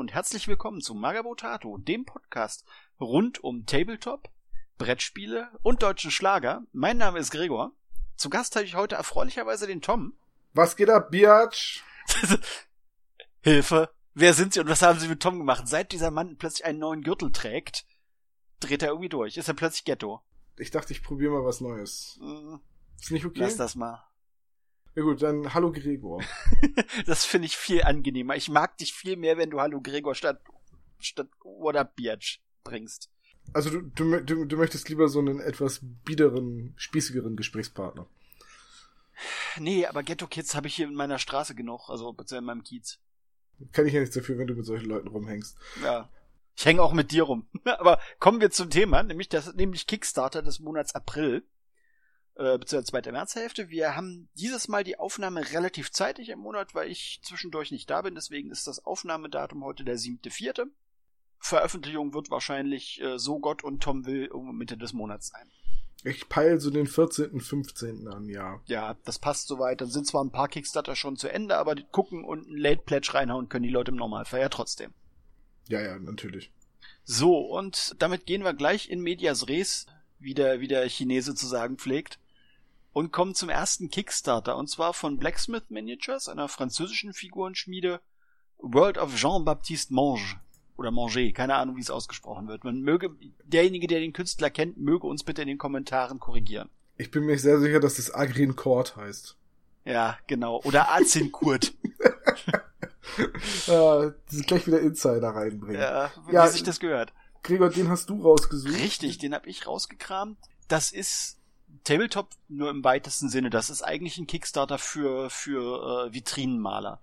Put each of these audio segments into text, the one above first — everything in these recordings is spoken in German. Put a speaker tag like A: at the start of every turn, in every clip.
A: Und herzlich willkommen zu Magabotato, dem Podcast rund um Tabletop, Brettspiele und deutschen Schlager. Mein Name ist Gregor. Zu Gast habe ich heute erfreulicherweise den Tom.
B: Was geht ab, Biatch?
A: Hilfe! Wer sind Sie und was haben Sie mit Tom gemacht? Seit dieser Mann plötzlich einen neuen Gürtel trägt, dreht er irgendwie durch. Ist er plötzlich Ghetto.
B: Ich dachte, ich probiere mal was Neues.
A: Hm,
B: Ist nicht okay?
A: Lass das mal.
B: Ja gut, dann hallo Gregor.
A: das finde ich viel angenehmer. Ich mag dich viel mehr, wenn du Hallo Gregor statt, statt What up, Biatch bringst.
B: Also du, du, du, du möchtest lieber so einen etwas biederen, spießigeren Gesprächspartner.
A: Nee, aber Ghetto Kids habe ich hier in meiner Straße genug, also beziehungsweise in meinem Kiez.
B: Kann ich ja nichts dafür, wenn du mit solchen Leuten rumhängst.
A: Ja. Ich hänge auch mit dir rum. aber kommen wir zum Thema, nämlich das, nämlich Kickstarter des Monats April, äh, beziehungsweise zweite Märzhälfte. Wir haben dieses Mal die Aufnahme relativ zeitig im Monat, weil ich zwischendurch nicht da bin, deswegen ist das Aufnahmedatum heute der siebte vierte. Veröffentlichung wird wahrscheinlich, äh, so Gott und Tom will, irgendwo Mitte des Monats sein.
B: Ich peil so den 14., 15. an, ja.
A: Ja, das passt soweit. Dann sind zwar ein paar Kickstarter schon zu Ende, aber die gucken und ein Late Pledge reinhauen können die Leute im Normalfall ja trotzdem.
B: Ja, ja, natürlich.
A: So, und damit gehen wir gleich in Medias Res, wie der, wie der Chinese zu sagen pflegt, und kommen zum ersten Kickstarter, und zwar von Blacksmith Miniatures, einer französischen Figurenschmiede, World of Jean-Baptiste Mange. Oder Manger, keine Ahnung, wie es ausgesprochen wird. Man möge, derjenige, der den Künstler kennt, möge uns bitte in den Kommentaren korrigieren.
B: Ich bin mir sehr sicher, dass das Agrin Court heißt.
A: Ja, genau. Oder Azinkurt.
B: äh, gleich wieder Insider reinbringen.
A: ja, wie
B: Ja,
A: sich das gehört.
B: Gregor, den hast du rausgesucht.
A: Richtig, den habe ich rausgekramt. Das ist Tabletop nur im weitesten Sinne. Das ist eigentlich ein Kickstarter für, für äh, Vitrinenmaler.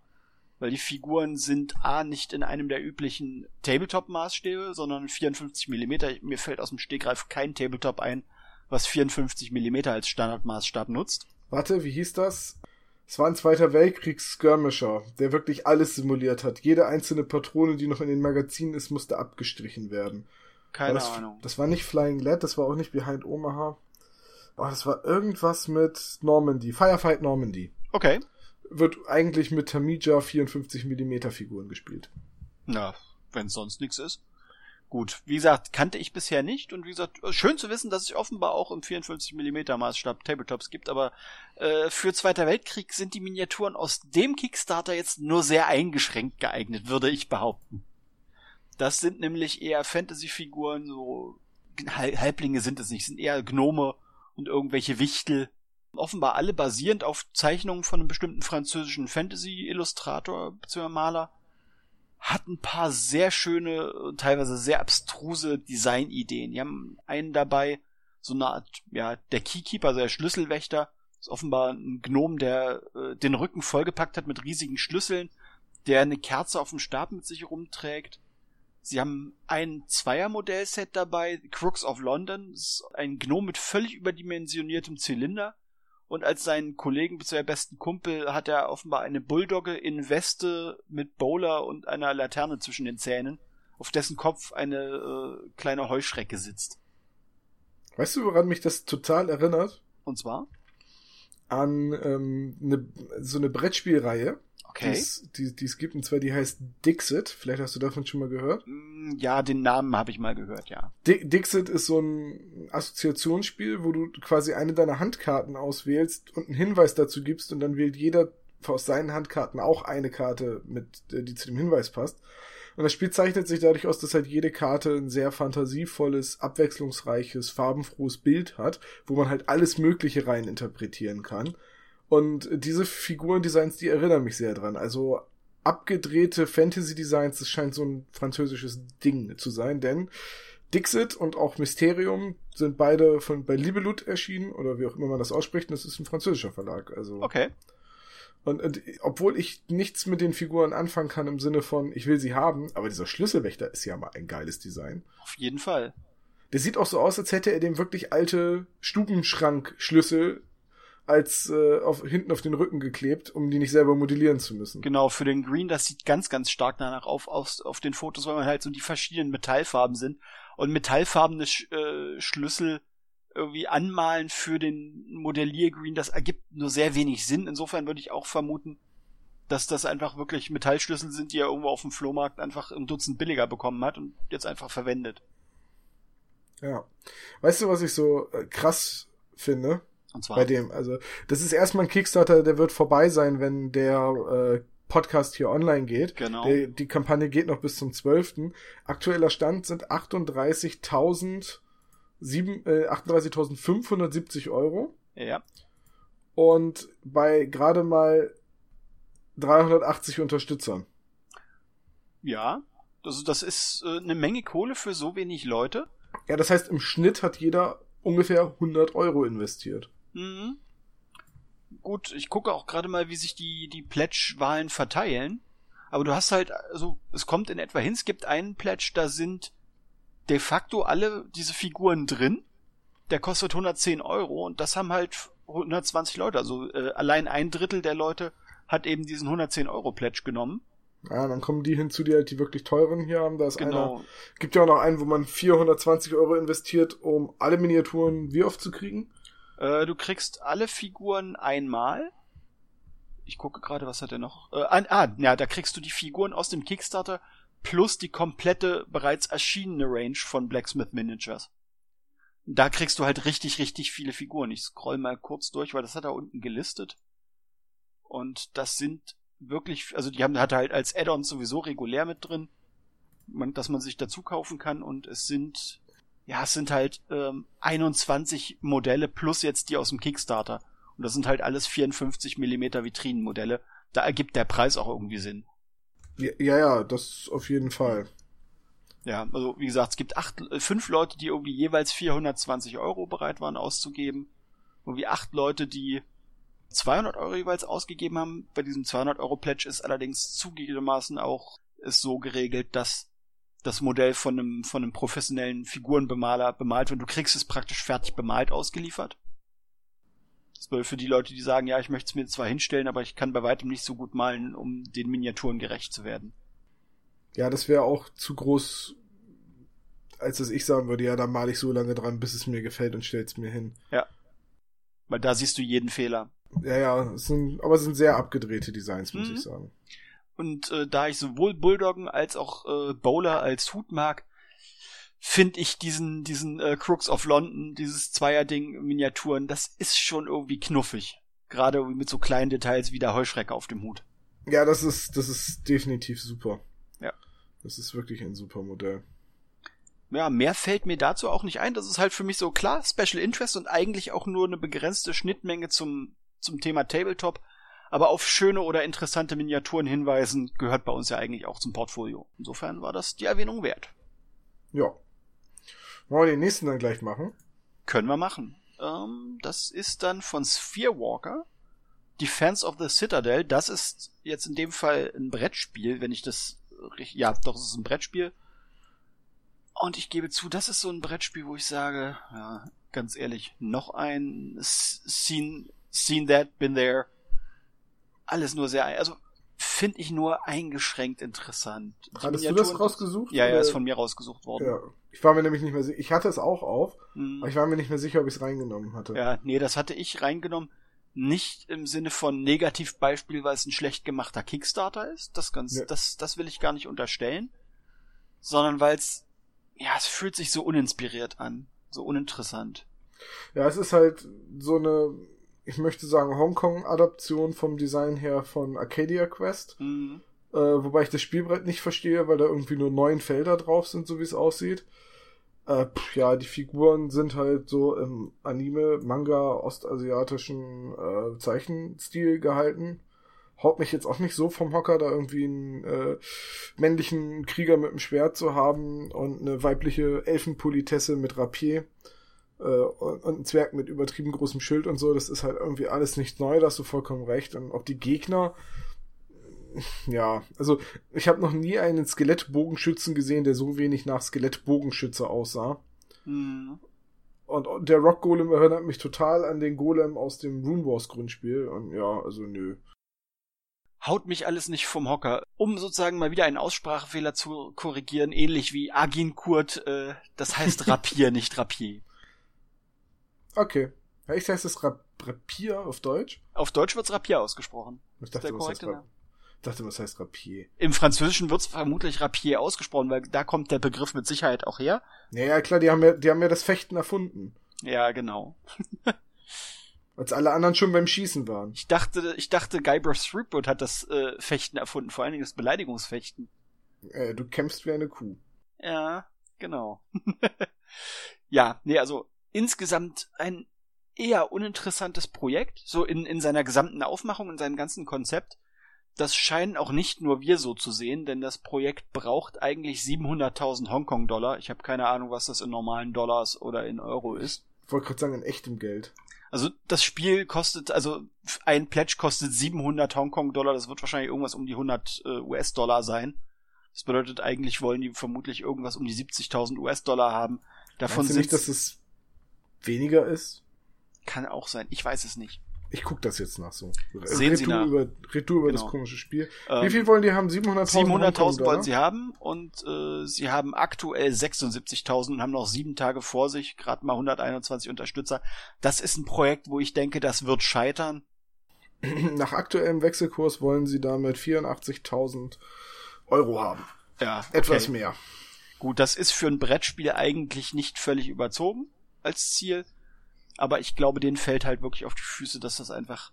A: Weil die Figuren sind A nicht in einem der üblichen Tabletop-Maßstäbe, sondern 54 Millimeter. Mir fällt aus dem Stegreif kein Tabletop ein, was 54 Millimeter als Standardmaßstab nutzt.
B: Warte, wie hieß das? Es war ein Zweiter Weltkriegs-Skirmisher, der wirklich alles simuliert hat. Jede einzelne Patrone, die noch in den Magazinen ist, musste abgestrichen werden.
A: Keine
B: das,
A: Ahnung.
B: Das war nicht Flying Lad, das war auch nicht Behind Omaha. Oh, das war irgendwas mit Normandy. Firefight Normandy.
A: Okay.
B: Wird eigentlich mit Tamija 54 mm Figuren gespielt.
A: Na, wenn sonst nichts ist. Gut, wie gesagt, kannte ich bisher nicht und wie gesagt, schön zu wissen, dass es offenbar auch im 54 mm Maßstab Tabletops gibt, aber äh, für Zweiter Weltkrieg sind die Miniaturen aus dem Kickstarter jetzt nur sehr eingeschränkt geeignet, würde ich behaupten. Das sind nämlich eher Fantasy-Figuren, so Hal- Halblinge sind es nicht, sind eher Gnome und irgendwelche Wichtel. Offenbar alle basierend auf Zeichnungen von einem bestimmten französischen Fantasy-Illustrator bzw. Maler hat ein paar sehr schöne, teilweise sehr abstruse Designideen. Die haben einen dabei, so eine Art, ja, der Keykeeper, also der Schlüsselwächter, ist offenbar ein Gnom, der äh, den Rücken vollgepackt hat mit riesigen Schlüsseln, der eine Kerze auf dem Stab mit sich rumträgt. Sie haben ein Zweiermodellset dabei, Crooks of London, ein Gnom mit völlig überdimensioniertem Zylinder. Und als seinen Kollegen bzw. besten Kumpel hat er offenbar eine Bulldogge in Weste mit Bowler und einer Laterne zwischen den Zähnen, auf dessen Kopf eine äh, kleine Heuschrecke sitzt.
B: Weißt du, woran mich das total erinnert?
A: Und zwar?
B: An ähm, ne, so eine Brettspielreihe,
A: Okay.
B: die, die es gibt, und zwar die heißt Dixit. Vielleicht hast du davon schon mal gehört.
A: Mm, Ja, den Namen habe ich mal gehört, ja.
B: Di Dixit ist so ein Assoziationsspiel, wo du quasi eine deiner Handkarten auswählst und einen Hinweis dazu gibst und dann wählt jeder aus seinen Handkarten auch eine Karte mit, äh, die zu dem Hinweis passt. Und das Spiel zeichnet sich dadurch aus, dass halt jede Karte ein sehr fantasievolles, abwechslungsreiches, farbenfrohes Bild hat, wo man halt alles Mögliche rein interpretieren kann. Und diese Figurendesigns, die erinnern mich sehr dran. Also abgedrehte Fantasy-Designs, das scheint so ein französisches Ding zu sein, denn Dixit und auch Mysterium sind beide von bei Libelut erschienen, oder wie auch immer man das ausspricht, und das ist ein französischer Verlag. Also
A: Okay.
B: und, und obwohl ich nichts mit den Figuren anfangen kann im Sinne von, ich will sie haben, aber dieser Schlüsselwächter ist ja mal ein geiles Design.
A: Auf jeden Fall.
B: Der sieht auch so aus, als hätte er dem wirklich alte Stubenschrankschlüssel als äh, auf, hinten auf den Rücken geklebt, um die nicht selber modellieren zu müssen.
A: Genau, für den Green, das sieht ganz, ganz stark danach auf, auf, auf den Fotos, weil man halt so die verschiedenen Metallfarben sind. Und metallfarbene Sch äh, Schlüssel irgendwie anmalen für den Modelliergreen, das ergibt nur sehr wenig Sinn. Insofern würde ich auch vermuten, dass das einfach wirklich Metallschlüssel sind, die er irgendwo auf dem Flohmarkt einfach im Dutzend billiger bekommen hat und jetzt einfach verwendet.
B: Ja. Weißt du, was ich so äh, krass finde?
A: Und zwar
B: Bei dem, also, das ist erstmal ein Kickstarter, der wird vorbei sein, wenn der äh, Podcast hier online geht.
A: Genau.
B: Die, die Kampagne geht noch bis zum 12. Aktueller Stand sind 38.000 sieben- äh, 38.570 Euro.
A: ja.
B: Und bei gerade mal 380 Unterstützern.
A: Ja. Also das ist äh, eine Menge Kohle für so wenig Leute.
B: Ja, das heißt, im Schnitt hat jeder ungefähr 100 Euro investiert.
A: Mhm. Gut, ich gucke auch gerade mal, wie sich die, die Pledge-Wahlen verteilen. Aber du hast halt, also es kommt in etwa hin, es gibt einen Pledge, da sind de facto alle diese Figuren drin. Der kostet 110 Euro und das haben halt 120 Leute. Also äh, allein ein Drittel der Leute hat eben diesen 110 Euro Pledge genommen.
B: Ja, dann kommen die hinzu, die halt die wirklich teuren hier haben. Da ist einer,
A: Genau.
B: gibt ja auch noch einen, wo man 420 Euro investiert, um alle Miniaturen wie oft zu kriegen.
A: Äh, du kriegst alle Figuren einmal. Ich gucke gerade, was hat er noch? Äh, ah, ja, da kriegst du die Figuren aus dem Kickstarter plus die komplette bereits erschienene Range von Blacksmith Miniatures. Da kriegst du halt richtig, richtig viele Figuren. Ich scroll mal kurz durch, weil das hat er unten gelistet. Und das sind wirklich, also die haben hat er halt als Add-on sowieso regulär mit drin, man, dass man sich dazu kaufen kann. Und es sind ja, es sind halt ähm, 21 Modelle plus jetzt die aus dem Kickstarter. Und das sind halt alles 54 Millimeter Vitrinenmodelle. Da ergibt der Preis auch irgendwie Sinn.
B: Ja, ja, das auf jeden Fall.
A: Ja, also wie gesagt, es gibt acht, äh, fünf Leute, die irgendwie jeweils 420 Euro bereit waren auszugeben. Irgendwie acht Leute, die 200 Euro jeweils ausgegeben haben. Bei diesem 200 Euro Pledge ist allerdings zugegebenermaßen auch ist so geregelt, dass das Modell von einem, von einem professionellen Figurenbemaler bemalt wird. Du kriegst es praktisch fertig bemalt ausgeliefert. Das wäre für die Leute, die sagen, ja, ich möchte es mir zwar hinstellen, aber ich kann bei weitem nicht so gut malen, um den Miniaturen gerecht zu werden.
B: Ja, das wäre auch zu groß, als dass ich sagen würde, ja, da male ich so lange dran, bis es mir gefällt und stell's mir hin.
A: Weil da siehst du jeden Fehler.
B: Ja, ja, es sind, aber es sind sehr abgedrehte Designs, muss
A: Mhm.
B: ich sagen.
A: Und äh, da ich sowohl Bulldoggen als auch äh, Bowler als Hut mag, finde ich diesen, diesen äh, Crooks of London, dieses Zweierding Miniaturen, das ist schon irgendwie knuffig. Gerade mit so kleinen Details wie der Heuschrecke auf dem Hut.
B: Ja, das ist, das ist definitiv super.
A: Ja.
B: Das ist wirklich ein super Modell.
A: Ja, mehr fällt mir dazu auch nicht ein. Das ist halt für mich so klar, Special Interest und eigentlich auch nur eine begrenzte Schnittmenge zum, zum Thema Tabletop. Aber auf schöne oder interessante Miniaturen hinweisen gehört bei uns ja eigentlich auch zum Portfolio. Insofern war das die Erwähnung wert.
B: Ja. Wollen wir den nächsten dann gleich machen?
A: Können wir machen. Ähm, das ist dann von Spherewalker. Defense of the Citadel. Das ist jetzt in dem Fall ein Brettspiel, wenn ich das richtig, ja, doch, es ist ein Brettspiel. Und ich gebe zu, das ist so ein Brettspiel, wo ich sage, ja, ganz ehrlich, noch ein Seen, seen that, been there. Alles nur sehr, also finde ich nur eingeschränkt interessant. Die
B: Hattest du das rausgesucht?
A: Ja, ja, ist von mir rausgesucht worden.
B: Ja. Ich war mir nämlich nicht mehr sicher. Ich hatte es auch auf,
A: Mhm.
B: aber ich war mir nicht mehr sicher, ob ich es reingenommen hatte.
A: Ja, nee, das hatte ich reingenommen. Nicht im Sinne von Negativbeispiel, weil es ein schlecht gemachter Kickstarter ist. Das ganz,
B: Ja.
A: das, das will ich gar nicht unterstellen. Sondern weil es, ja, es fühlt sich so uninspiriert an. So uninteressant.
B: Ja, es ist halt so eine, ich möchte sagen, Hongkong-Adaption vom Design her von Arcadia Quest.
A: Mhm.
B: Äh, wobei ich das Spielbrett nicht verstehe, weil da irgendwie nur neun Felder drauf sind, so wie es aussieht. Äh, pff, ja, die Figuren sind halt so im Anime, Manga, ostasiatischen äh, Zeichenstil gehalten. Haut mich jetzt auch nicht so vom Hocker, da irgendwie einen äh, männlichen Krieger mit einem Schwert zu haben und eine weibliche Elfenpolitesse mit Rapier äh, und, und ein Zwerg mit übertrieben großem Schild und so. Das ist halt irgendwie alles nicht neu, da hast du vollkommen recht. Und auch die Gegner, ja, also ich habe noch nie einen Skelettbogenschützen gesehen, der so wenig nach Skelettbogenschütze aussah.
A: Mhm.
B: Und der Rock Golem erinnert mich total an den Golem aus dem Rune Wars Grundspiel. Und ja, also nö.
A: Haut mich alles nicht vom Hocker. Um sozusagen mal wieder einen Aussprachefehler zu korrigieren, ähnlich wie Agincourt, äh, das heißt Rapier, nicht Rapier.
B: Okay. Ich heißt es Rap Rapier auf Deutsch.
A: Auf Deutsch wird's Rapier ausgesprochen.
B: Ich dachte, das heißt
A: korrekte
B: Rap Ich dachte, was heißt Rapier?
A: Im Französischen wird's vermutlich Rapier ausgesprochen, weil da kommt der Begriff mit Sicherheit auch her.
B: Naja, klar, die haben ja, die haben ja das Fechten erfunden.
A: Ja, genau.
B: Als alle anderen schon beim Schießen waren.
A: Ich dachte, ich dachte, Guybrush Threepwood hat das äh, Fechten erfunden, vor allen Dingen das Beleidigungsfechten.
B: Äh, du kämpfst wie eine Kuh.
A: Ja, genau. ja, nee, also insgesamt ein eher uninteressantes Projekt, so in, in seiner gesamten Aufmachung, in seinem ganzen Konzept. Das scheinen auch nicht nur wir so zu sehen, denn das Projekt braucht eigentlich 700.000 Hongkong-Dollar. Ich habe keine Ahnung, was das in normalen Dollars oder in Euro ist.
B: Ich wollte gerade sagen, in echtem Geld.
A: Also das Spiel kostet, also ein Pledge kostet 700 Hongkong-Dollar. Das wird wahrscheinlich irgendwas um die 100 äh, US-Dollar sein. Das bedeutet, eigentlich wollen die vermutlich irgendwas um die 70.000 US-Dollar haben. Davon
B: du nicht, dass es weniger ist?
A: Kann auch sein. Ich weiß es nicht.
B: Ich guck das jetzt nach so.
A: Sehen Sie nach.
B: Über, red du über
A: Genau.
B: das komische Spiel.
A: Ähm,
B: Wie viel wollen die haben? 700.000
A: 700.000
B: Hongkong-Dollar?
A: wollen sie haben und äh, sie haben aktuell 76.000 und haben noch sieben Tage vor sich, gerade mal 121 Unterstützer. Das ist ein Projekt, wo ich denke, das wird scheitern.
B: Nach aktuellem Wechselkurs wollen sie damit 84.000 Euro haben.
A: Ja,
B: Etwas
A: okay.
B: mehr.
A: Gut, das ist für ein Brettspiel eigentlich nicht völlig überzogen als Ziel, aber ich glaube, denen fällt halt wirklich auf die Füße, dass das einfach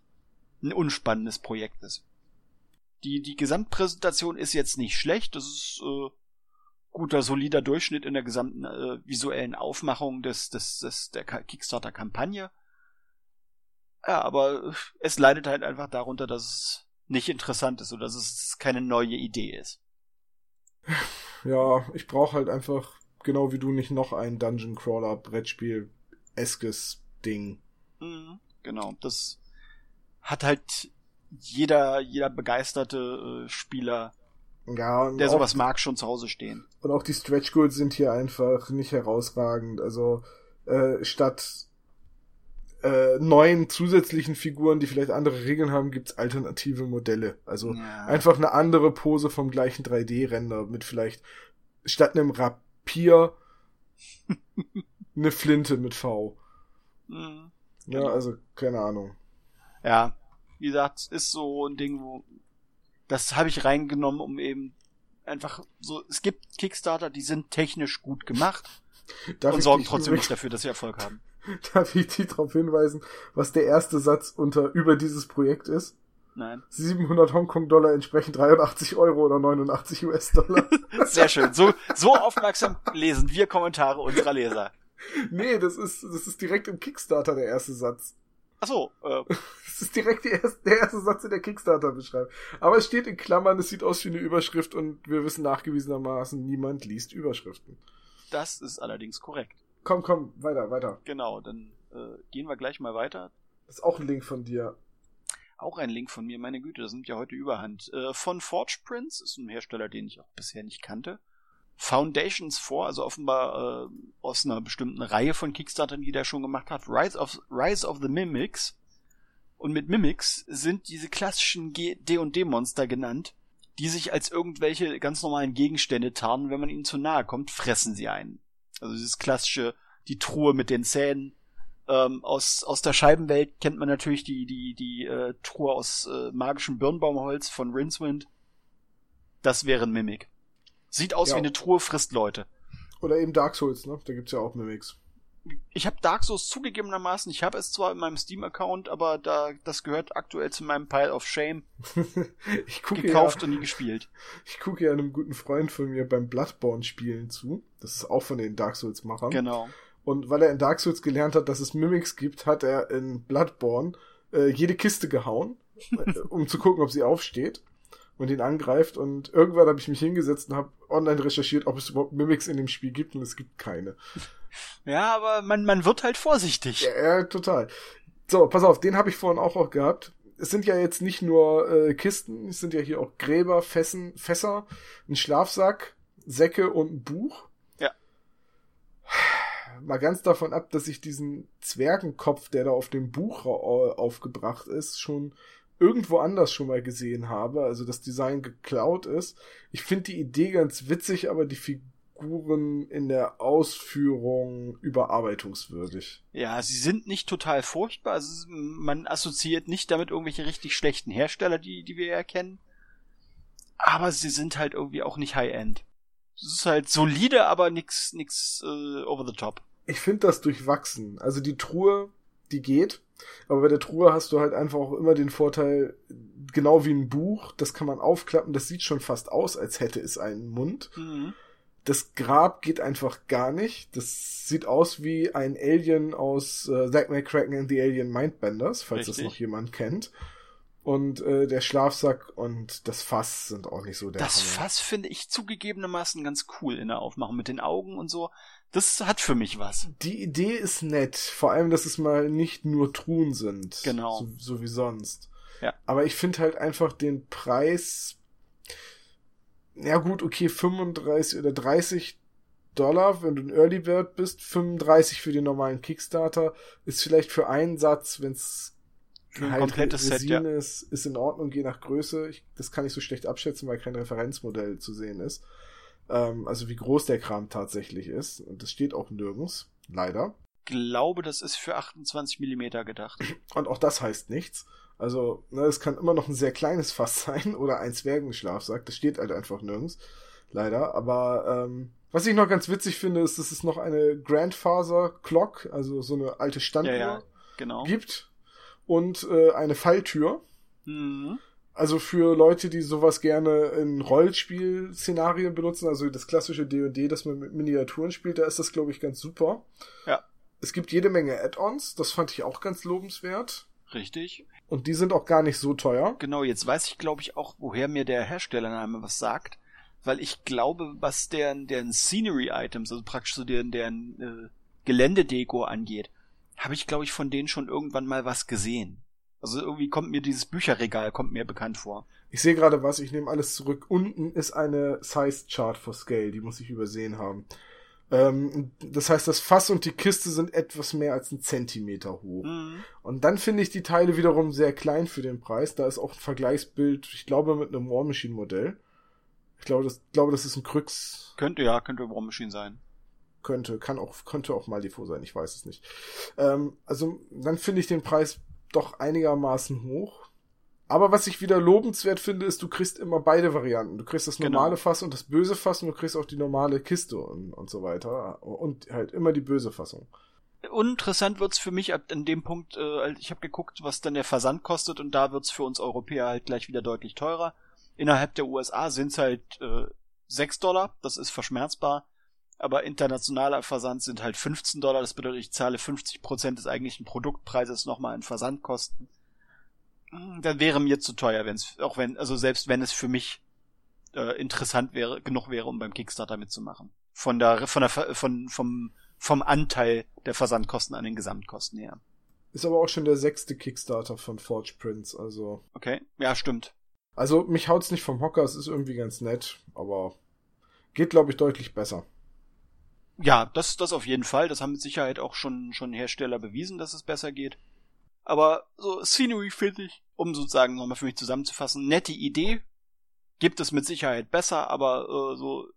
A: ein unspannendes Projekt ist. Die, die Gesamtpräsentation ist jetzt nicht schlecht, das ist äh, guter, solider Durchschnitt in der gesamten äh, visuellen Aufmachung des, des, des der Ka- Kickstarter-Kampagne. Ja, aber es leidet halt einfach darunter, dass es nicht interessant ist oder dass es keine neue Idee ist.
B: Ja, ich brauche halt einfach, genau wie du, nicht noch ein Dungeon Crawler Brettspiel eskes Ding.
A: Mhm, genau, das hat halt jeder, jeder begeisterte äh, Spieler,
B: Ja,
A: der
B: auch,
A: sowas mag, schon zu Hause stehen.
B: und auch die Stretch Goals sind hier einfach nicht herausragend. Also äh, statt äh, neuen zusätzlichen Figuren, die vielleicht andere Regeln haben, gibt's alternative Modelle. Also
A: Ja.
B: einfach eine andere Pose vom gleichen 3D-Render mit vielleicht statt einem Rapier eine Flinte mit V.
A: Mhm.
B: Ja,
A: Genau.
B: also keine Ahnung.
A: Ja, wie gesagt, ist so ein Ding, wo das habe ich reingenommen, um eben einfach so, es gibt Kickstarter, die sind technisch gut gemacht
B: Darf
A: und sorgen trotzdem nicht dafür, dass sie Erfolg haben.
B: Darf ich dich darauf hinweisen, was der erste Satz unter über dieses Projekt ist?
A: Nein.
B: 700 Hongkong-Dollar entsprechen 83 Euro oder 89 US-Dollar.
A: Sehr schön. So, so aufmerksam lesen wir Kommentare unserer Leser.
B: nee, das ist, das ist direkt im Kickstarter der erste Satz.
A: Ach so, äh,
B: Das ist direkt erste, der erste Satz in der Kickstarter-Beschreibung. Aber es steht in Klammern, es sieht aus wie eine Überschrift und wir wissen nachgewiesenermaßen, niemand liest Überschriften.
A: das ist allerdings korrekt.
B: Komm, komm, weiter, weiter.
A: Genau, dann äh, gehen wir gleich mal weiter.
B: Das ist auch ein Link von dir.
A: Auch ein Link von mir, meine Güte, das nimmt ja heute überhand. Äh, von Forge Prince, ist ein Hersteller, den ich auch bisher nicht kannte. Foundations 4, also offenbar äh, aus einer bestimmten Reihe von Kickstartern, die der schon gemacht hat. Rise of, Rise of the Mimics. Und mit Mimics sind diese klassischen D&D-Monster genannt, die sich als irgendwelche ganz normalen Gegenstände tarnen. Wenn man ihnen zu nahe kommt, fressen sie einen. Also dieses klassische, die Truhe mit den Zähnen. Ähm, aus, aus der Scheibenwelt kennt man natürlich die, die, die äh, Truhe aus äh, magischem Birnbaumholz von Rincewind. Das wäre ein Mimik. Sieht aus
B: Ja.
A: wie eine Truhe, frisst Leute.
B: Oder eben Dark Souls, ne? Da gibt's ja auch Mimics.
A: Ich habe Dark Souls zugegebenermaßen, ich habe es zwar in meinem Steam-Account, aber da das gehört aktuell zu meinem Pile of Shame,
B: ich gucke
A: gekauft
B: ja,
A: und nie gespielt.
B: ich gucke ja einem guten Freund von mir beim Bloodborne-Spielen zu. Das ist auch von den Dark Souls-Machern.
A: Genau.
B: Und weil er in Dark Souls gelernt hat, dass es Mimics gibt, hat er in Bloodborne äh, jede Kiste gehauen, äh, um zu gucken, ob sie aufsteht und ihn angreift. Und irgendwann habe ich mich hingesetzt und habe online recherchiert, ob es überhaupt Mimics in dem Spiel gibt und es gibt keine.
A: Ja, aber man, man wird halt vorsichtig.
B: Ja, ja total. So, pass auf, den habe ich vorhin auch, auch gehabt. Es sind ja jetzt nicht nur äh, Kisten, es sind ja hier auch Gräber, Fessen, Fässer, ein Schlafsack, Säcke und ein Buch.
A: Ja.
B: Mal ganz davon ab, dass ich diesen Zwergenkopf, der da auf dem Buch au- aufgebracht ist, schon irgendwo anders schon mal gesehen habe, also das Design geklaut ist. Ich finde die Idee ganz witzig, aber die Figuren in der Ausführung überarbeitungswürdig.
A: Ja, sie sind nicht total furchtbar. Also man assoziiert nicht damit irgendwelche richtig schlechten Hersteller, die, die wir erkennen. aber sie sind halt irgendwie auch nicht High-End. Es ist halt solide, aber nix, nix äh, over the top.
B: Ich finde das durchwachsen. Also die Truhe, die geht, aber bei der Truhe hast du halt einfach auch immer den Vorteil, genau wie ein Buch, das kann man aufklappen, das sieht schon fast aus, als hätte es einen Mund. Mhm. Das Grab geht einfach gar nicht. Das sieht aus wie ein Alien aus äh, Zack McCracken and the Alien Mindbenders, falls Richtig. das noch jemand kennt. Und äh, der Schlafsack und das Fass sind auch nicht so der
A: Das Hammer. Fass finde ich zugegebenermaßen ganz cool in der Aufmachung mit den Augen und so. Das hat für mich was.
B: Die Idee ist nett. Vor allem, dass es mal nicht nur Truhen sind.
A: Genau.
B: So, so wie sonst.
A: Ja.
B: Aber ich finde halt einfach den Preis. Ja gut, okay, 35 oder 30 Dollar, wenn du ein Early Bird bist, 35 für den normalen Kickstarter, ist vielleicht für einen Satz, wenn es
A: halt komplettes Set, ja.
B: ist, ist in Ordnung, je nach Größe. Ich, das kann ich so schlecht abschätzen, weil kein Referenzmodell zu sehen ist. Ähm, also wie groß der Kram tatsächlich ist. Und das steht auch nirgends, leider.
A: Ich glaube, das ist für 28 Millimeter gedacht.
B: Und auch das heißt nichts. Also, ne, es kann immer noch ein sehr kleines Fass sein oder ein Zwergenschlafsack. Das steht halt einfach nirgends. Leider. Aber ähm, was ich noch ganz witzig finde, ist, dass es noch eine Grandfather Clock, also so eine alte Standuhr, ja, ja,
A: genau.
B: gibt und äh, eine Falltür.
A: Mhm.
B: Also für Leute, die sowas gerne in Rollenspiel-Szenarien benutzen, also das klassische D&D, das man mit Miniaturen spielt, da ist das, glaube ich, ganz super.
A: Ja.
B: Es gibt jede Menge Add-ons, das fand ich auch ganz lobenswert.
A: Richtig.
B: Und die sind auch gar nicht so teuer.
A: Genau, jetzt weiß ich, glaube ich, auch, woher mir der Herstellername was sagt. Weil ich glaube, was deren, deren Scenery-Items, also praktisch so deren, deren äh, Geländedeko angeht, habe ich, glaube ich, von denen schon irgendwann mal was gesehen. Also irgendwie kommt mir dieses Bücherregal kommt mir bekannt vor.
B: Ich sehe gerade was, ich nehme alles zurück. Unten ist eine Size Chart for Scale, die muss ich übersehen haben. Ähm, das heißt, das Fass und die Kiste sind etwas mehr als ein Zentimeter hoch. Mhm. Und dann finde ich die Teile wiederum sehr klein für den Preis. Da ist auch ein Vergleichsbild, ich glaube, mit einem War Machine Modell. Ich glaube, das, glaube, das ist ein Krux.
A: Könnte, ja, könnte War Machine sein
B: könnte, kann auch, könnte auch mal Default sein, ich weiß es nicht. Ähm, also dann finde ich den Preis doch einigermaßen hoch. Aber was ich wieder lobenswert finde, ist, du kriegst immer beide Varianten. Du kriegst das genau. normale genau. Fass und das böse Fass und du kriegst auch die normale Kiste und, und so weiter. Und halt immer die böse Fassung.
A: Uninteressant wird's für mich an dem Punkt, äh, ich habe geguckt, was dann der Versand kostet und da wird's für uns Europäer halt gleich wieder deutlich teurer. Innerhalb der USA sind's halt äh, 6 Dollar, das ist verschmerzbar aber internationaler Versand sind halt 15 Dollar. Das bedeutet, ich zahle 50 Prozent des eigentlichen Produktpreises nochmal in Versandkosten. Hm, dann wäre mir zu teuer, wenn es, auch wenn, also selbst wenn es für mich äh, interessant wäre, genug wäre, um beim Kickstarter mitzumachen. Von der, von der, von, vom, vom Anteil der Versandkosten an den Gesamtkosten her.
B: Ist aber auch schon der sechste Kickstarter von Forge Prince, also.
A: Okay, ja, stimmt.
B: Also, mich haut's nicht vom Hocker, es ist irgendwie ganz nett, aber geht, glaube ich, deutlich besser.
A: Ja, das, das auf jeden Fall. Das haben mit Sicherheit auch schon, schon Hersteller bewiesen, dass es besser geht. Aber so Scenery finde ich, um sozusagen nochmal für mich zusammenzufassen, nette Idee. Gibt es mit Sicherheit besser, aber äh, so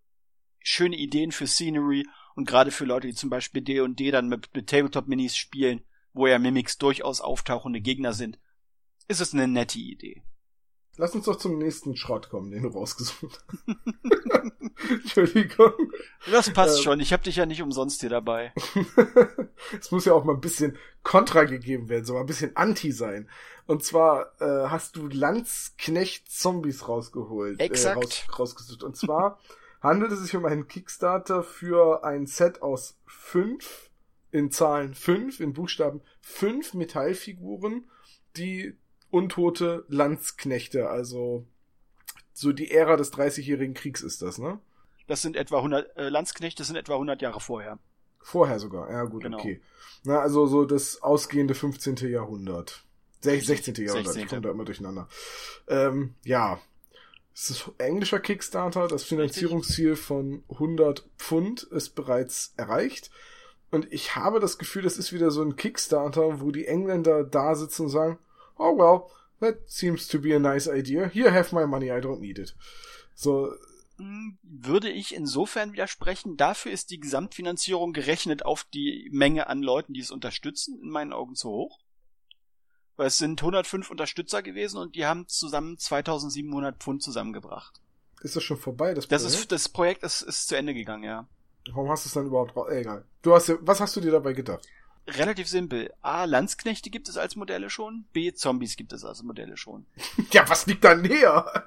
A: schöne Ideen für Scenery und gerade für Leute, die zum Beispiel D&D dann mit, mit Tabletop-Minis spielen, wo ja Mimics durchaus auftauchende Gegner sind, ist es eine nette Idee.
B: Lass uns doch zum nächsten Schrott kommen, den du rausgesucht hast. Entschuldigung.
A: Das passt ähm, schon. Ich habe dich ja nicht umsonst hier dabei.
B: es muss ja auch mal ein bisschen Kontra gegeben werden, so mal ein bisschen Anti sein. Und zwar äh, hast du Landsknecht-Zombies rausgeholt.
A: Äh, Exakt.
B: Äh, raus, rausgesucht. Und zwar handelt es sich um einen Kickstarter für ein Set aus fünf, in Zahlen fünf, in Buchstaben fünf Metallfiguren, die untote Landsknechte, also so die Ära des Dreißigjährigen Kriegs ist das, ne?
A: Das sind etwa 100, äh, Landsknechte sind etwa 100 Jahre vorher.
B: Vorher sogar, ja gut, genau. okay. Na, also so das ausgehende 15. Jahrhundert. 16. Jahrhundert, 16. ich komme da immer durcheinander. Ähm, ja, es ist englischer Kickstarter, das Finanzierungsziel von 100 Pfund ist bereits erreicht. Und ich habe das Gefühl, das ist wieder so ein Kickstarter, wo die Engländer da sitzen und sagen, oh well, that seems to be a nice idea. Here, have my money, I don't need it. So.
A: Hm, würde ich insofern widersprechen. Dafür ist die Gesamtfinanzierung gerechnet auf die Menge an Leuten, die es unterstützen, in meinen Augen zu hoch. Weil es sind 105 Unterstützer gewesen und die haben zusammen 2700 Pfund zusammengebracht.
B: Ist das schon vorbei, das
A: Projekt? Das, ist, das Projekt ist, ist zu Ende gegangen, ja.
B: Warum hast du es dann überhaupt raus? Äh, egal. Du hast ja, was hast du dir dabei gedacht?
A: Relativ simpel. A, Landsknechte gibt es als Modelle schon. B, Zombies gibt es als Modelle schon.
B: ja, was liegt da näher?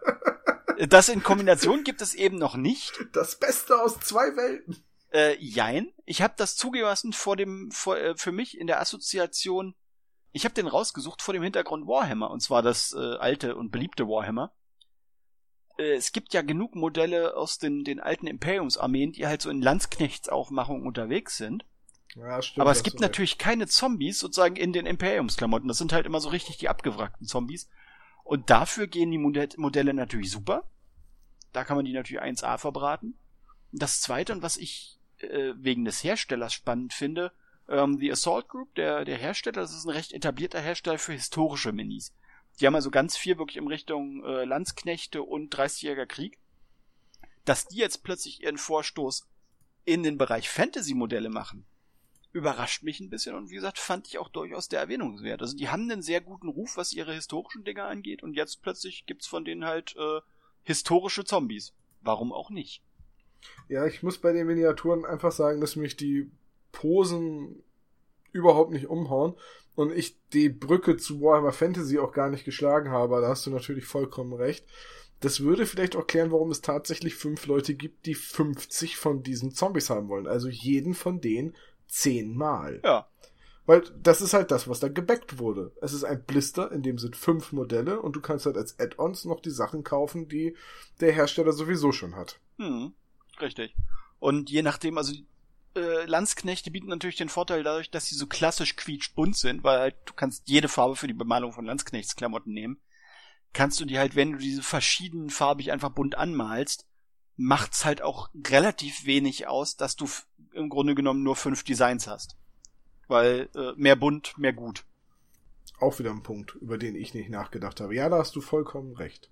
A: das in Kombination gibt es eben noch nicht.
B: Das Beste aus zwei Welten.
A: Äh, jein. Ich habe das zugelassen vor dem, vor, äh, für mich in der Assoziation. Ich habe den rausgesucht vor dem Hintergrund Warhammer, und zwar das äh, alte und beliebte Warhammer. Äh, es gibt ja genug Modelle aus den, den alten Imperiumsarmeen, die halt so in Landsknechtsaufmachung unterwegs sind. Ja, stimmt. Aber es gibt natürlich keine Zombies sozusagen in den Imperiumsklamotten. Das sind halt immer so richtig die abgewrackten Zombies. Und dafür gehen die Modelle natürlich super. Da kann man die natürlich 1A verbraten. Das zweite, und was ich äh, wegen des Herstellers spannend finde, ähm, The Assault Group, der, der Hersteller, das ist ein recht etablierter Hersteller für historische Minis. Die haben also ganz viel wirklich in Richtung äh, Landsknechte und 30-jähriger Krieg. Dass die jetzt plötzlich ihren Vorstoß in den Bereich Fantasy-Modelle machen, überrascht mich ein bisschen und wie gesagt, fand ich auch durchaus der Erwähnungswert. Also die haben einen sehr guten Ruf, was ihre historischen Dinger angeht und jetzt plötzlich gibt's von denen halt äh, historische Zombies. Warum auch nicht?
B: Ja, ich muss bei den Miniaturen einfach sagen, dass mich die Posen überhaupt nicht umhauen und ich die Brücke zu Warhammer Fantasy auch gar nicht geschlagen habe. Da hast du natürlich vollkommen recht. Das würde vielleicht auch klären, warum es tatsächlich fünf Leute gibt, die 50 von diesen Zombies haben wollen. Also jeden von denen zehnmal.
A: Ja.
B: Weil das ist halt das, was da gebackt wurde. Es ist ein Blister, in dem sind fünf Modelle und du kannst halt als Add-ons noch die Sachen kaufen, die der Hersteller sowieso schon hat.
A: Hm, richtig. Und je nachdem, also äh, Landsknechte bieten natürlich den Vorteil dadurch, dass sie so klassisch quietschbunt sind, weil halt, du kannst jede Farbe für die Bemalung von Landsknechtsklamotten nehmen. Kannst du die halt, wenn du diese verschiedenen farbig einfach bunt anmalst, macht's halt auch relativ wenig aus, dass du im Grunde genommen nur fünf Designs hast. Weil äh, mehr bunt, mehr gut.
B: Auch wieder ein Punkt, über den ich nicht nachgedacht habe. Ja, da hast du vollkommen recht.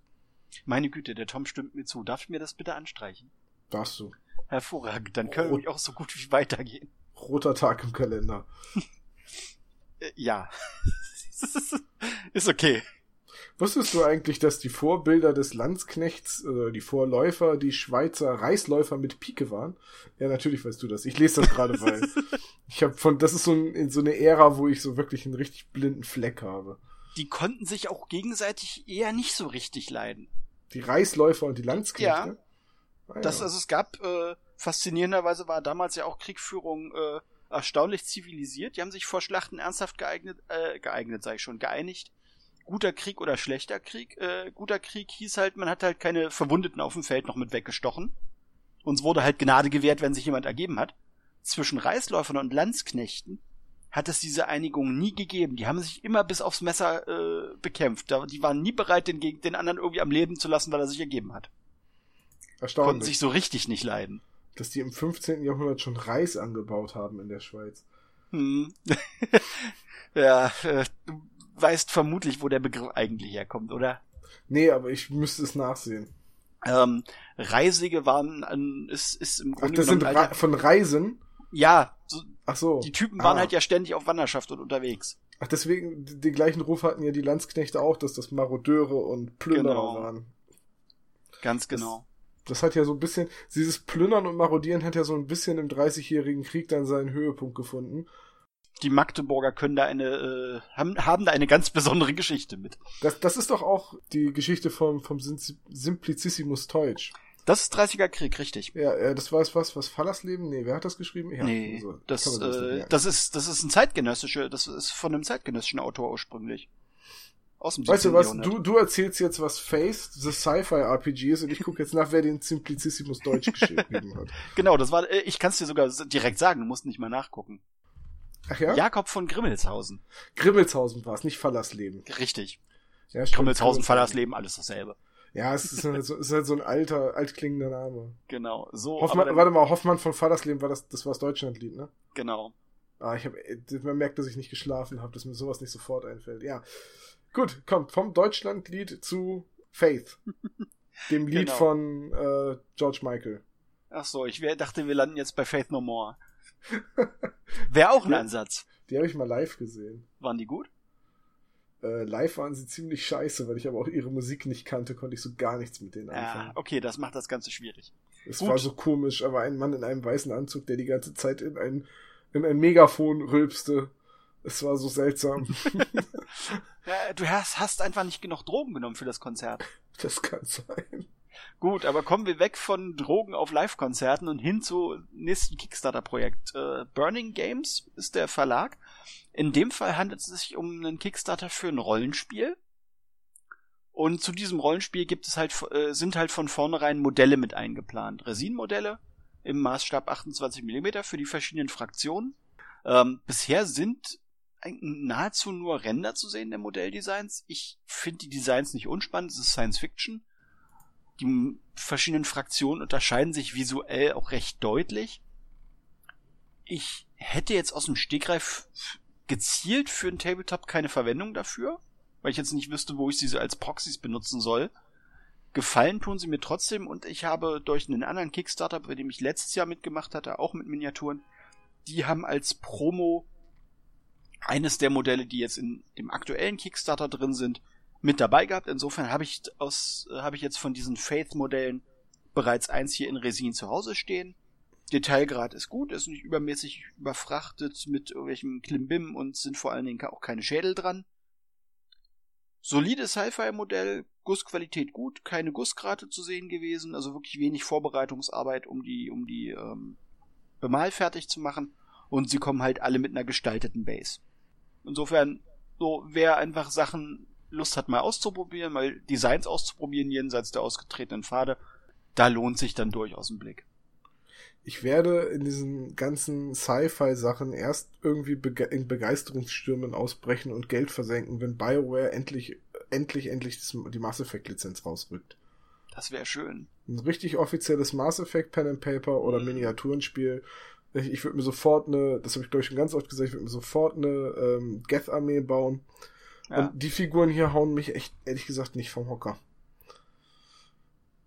A: Meine Güte, der Tom stimmt mir zu. Darf ich mir das bitte anstreichen?
B: Darfst du.
A: Hervorragend, dann können Rot wir auch so gut wie weitergehen.
B: Roter Tag im Kalender.
A: Äh, ja. ist okay.
B: Wusstest du eigentlich, dass die Vorbilder des Landsknechts, äh, die Vorläufer, die Schweizer Reißläufer mit Pike waren? Ja, natürlich weißt du das. Ich lese das gerade, weil ich habe von, das ist so ein, in so eine Ära, wo ich so wirklich einen richtig blinden Fleck habe.
A: Die konnten sich auch gegenseitig eher nicht so richtig leiden.
B: Die Reißläufer und die Landsknechte?
A: Ja. Ah, das, also es gab, äh, faszinierenderweise war damals ja auch Kriegführung äh, erstaunlich zivilisiert. Die haben sich vor Schlachten ernsthaft geeignet, äh, geeignet, sage ich schon, geeinigt. Guter Krieg oder schlechter Krieg. Äh, guter Krieg hieß halt, man hat halt keine Verwundeten auf dem Feld noch mit weggestochen. Uns wurde halt Gnade gewährt, wenn sich jemand ergeben hat. Zwischen Reißläufern und Landsknechten hat es diese Einigung nie gegeben. Die haben sich immer bis aufs Messer äh, bekämpft. Die waren nie bereit, den, den anderen irgendwie am Leben zu lassen, weil er sich ergeben hat. Erstaunlich. Konnten sich so richtig nicht leiden.
B: Dass die im 15. Jahrhundert schon Reis angebaut haben in der Schweiz.
A: Hm. ja, äh, du weißt vermutlich, wo der Begriff eigentlich herkommt, oder?
B: Nee, aber ich müsste es nachsehen.
A: Ähm, Reisige waren, ein, ist, ist im
B: Grunde Ach, das sind Re von Reisen?
A: Ja.
B: So, Ach so.
A: Die Typen waren ah. halt ja ständig auf Wanderschaft und unterwegs.
B: Ach, deswegen, den gleichen Ruf hatten ja die Landsknechte auch, dass das Marodeure und Plünderer genau. waren.
A: Ganz genau.
B: Das hat ja so ein bisschen, dieses Plündern und Marodieren hat ja so ein bisschen im Dreißigjährigen Krieg dann seinen Höhepunkt gefunden.
A: Die Magdeburger können da eine, äh, haben, haben da eine ganz besondere Geschichte mit.
B: Das, das ist doch auch die Geschichte vom, vom Simplicissimus Teutsch.
A: Das ist 30er Krieg, richtig.
B: Ja, ja das war es was, was Fallersleben? Nee, wer hat das geschrieben?
A: Ja, nee, also, das, äh, das ist, das ist ein zeitgenössische, das ist von einem zeitgenössischen Autor ursprünglich.
B: Aus dem weißt du was, du, du erzählst jetzt, was Face, the Sci-Fi RPG ist und ich gucke jetzt nach, wer den Simplicissimus Deutsch geschrieben hat.
A: Genau, das war, äh, ich kann es dir sogar direkt sagen, du musst nicht mal nachgucken.
B: Ach ja?
A: Jakob von Grimmelshausen.
B: Grimmelshausen war es, nicht Fallersleben.
A: Richtig. Ja, Grimmelshausen, Fallersleben, alles dasselbe.
B: Ja, es ist, halt so, ist halt so ein alter, altklingender Name.
A: Genau, so.
B: Hoffmann, dann, warte mal, Hoffmann von Fallersleben war das, das war das Deutschlandlied, ne?
A: Genau.
B: Ah, ich hab, man merkt, dass ich nicht geschlafen habe, dass mir sowas nicht sofort einfällt. Ja. Gut, kommt vom Deutschlandlied zu Faith. Dem Lied genau. von äh, George Michael.
A: Ach so, ich wär, dachte, wir landen jetzt bei Faith No More. Wäre auch ein Ansatz.
B: Die habe ich mal live gesehen.
A: Waren die gut?
B: Äh, live waren sie ziemlich scheiße, weil ich aber auch ihre Musik nicht kannte, konnte ich so gar nichts mit denen anfangen.
A: Ja, okay, das macht das Ganze schwierig.
B: Es war so komisch, aber ein Mann in einem weißen Anzug, der die ganze Zeit in ein, in ein Megafon rülpste. Es war so seltsam.
A: ja, du hast, hast einfach nicht genug Drogen genommen für das Konzert.
B: Das kann sein.
A: Gut, aber kommen wir weg von Drogen auf Live-Konzerten und hin zu nächsten Kickstarter-Projekt. Äh, Burning Games ist der Verlag. In dem Fall handelt es sich um einen Kickstarter für ein Rollenspiel. Und zu diesem Rollenspiel gibt es halt, äh, sind halt von vornherein Modelle mit eingeplant. Resin-Modelle im Maßstab 28 mm für die verschiedenen Fraktionen. Ähm, bisher sind nahezu nur Ränder zu sehen der Modelldesigns. Ich finde die Designs nicht unspannend, es ist Science Fiction. Die verschiedenen Fraktionen unterscheiden sich visuell auch recht deutlich. Ich hätte jetzt aus dem Stegreif gezielt für einen Tabletop keine Verwendung dafür, weil ich jetzt nicht wüsste, wo ich sie als Proxys benutzen soll. Gefallen tun sie mir trotzdem und ich habe durch einen anderen Kickstarter, bei dem ich letztes Jahr mitgemacht hatte, auch mit Miniaturen, die haben als Promo eines der Modelle, die jetzt in dem aktuellen Kickstarter drin sind, mit dabei gehabt. Insofern habe ich aus, habe ich jetzt von diesen Faith-Modellen bereits eins hier in Resin zu Hause stehen. Detailgrad ist gut, ist nicht übermäßig überfrachtet mit irgendwelchem Klimbim und sind vor allen Dingen auch keine Schädel dran. Solides Sci-Fi-Modell, Gussqualität gut, keine Gussgrate zu sehen gewesen, also wirklich wenig Vorbereitungsarbeit, um die, um die ähm, Bemal fertig zu machen. Und sie kommen halt alle mit einer gestalteten Base. Insofern, so, wer einfach Sachen Lust hat, mal auszuprobieren, mal Designs auszuprobieren, jenseits der ausgetretenen Pfade, da lohnt sich dann durchaus ein Blick.
B: Ich werde in diesen ganzen Sci-Fi-Sachen erst irgendwie bege in Begeisterungsstürmen ausbrechen und Geld versenken, wenn BioWare endlich, endlich, endlich die Mass Effect-Lizenz rausrückt.
A: Das wäre schön.
B: Ein richtig offizielles Mass Effect Pen and Paper oder mhm. Miniaturenspiel. Ich, ich würde mir sofort eine, das habe ich glaube ich schon ganz oft gesagt, ich würde mir sofort eine ähm, Geth-Armee bauen ja. Und die Figuren hier hauen mich echt, ehrlich gesagt, nicht vom Hocker.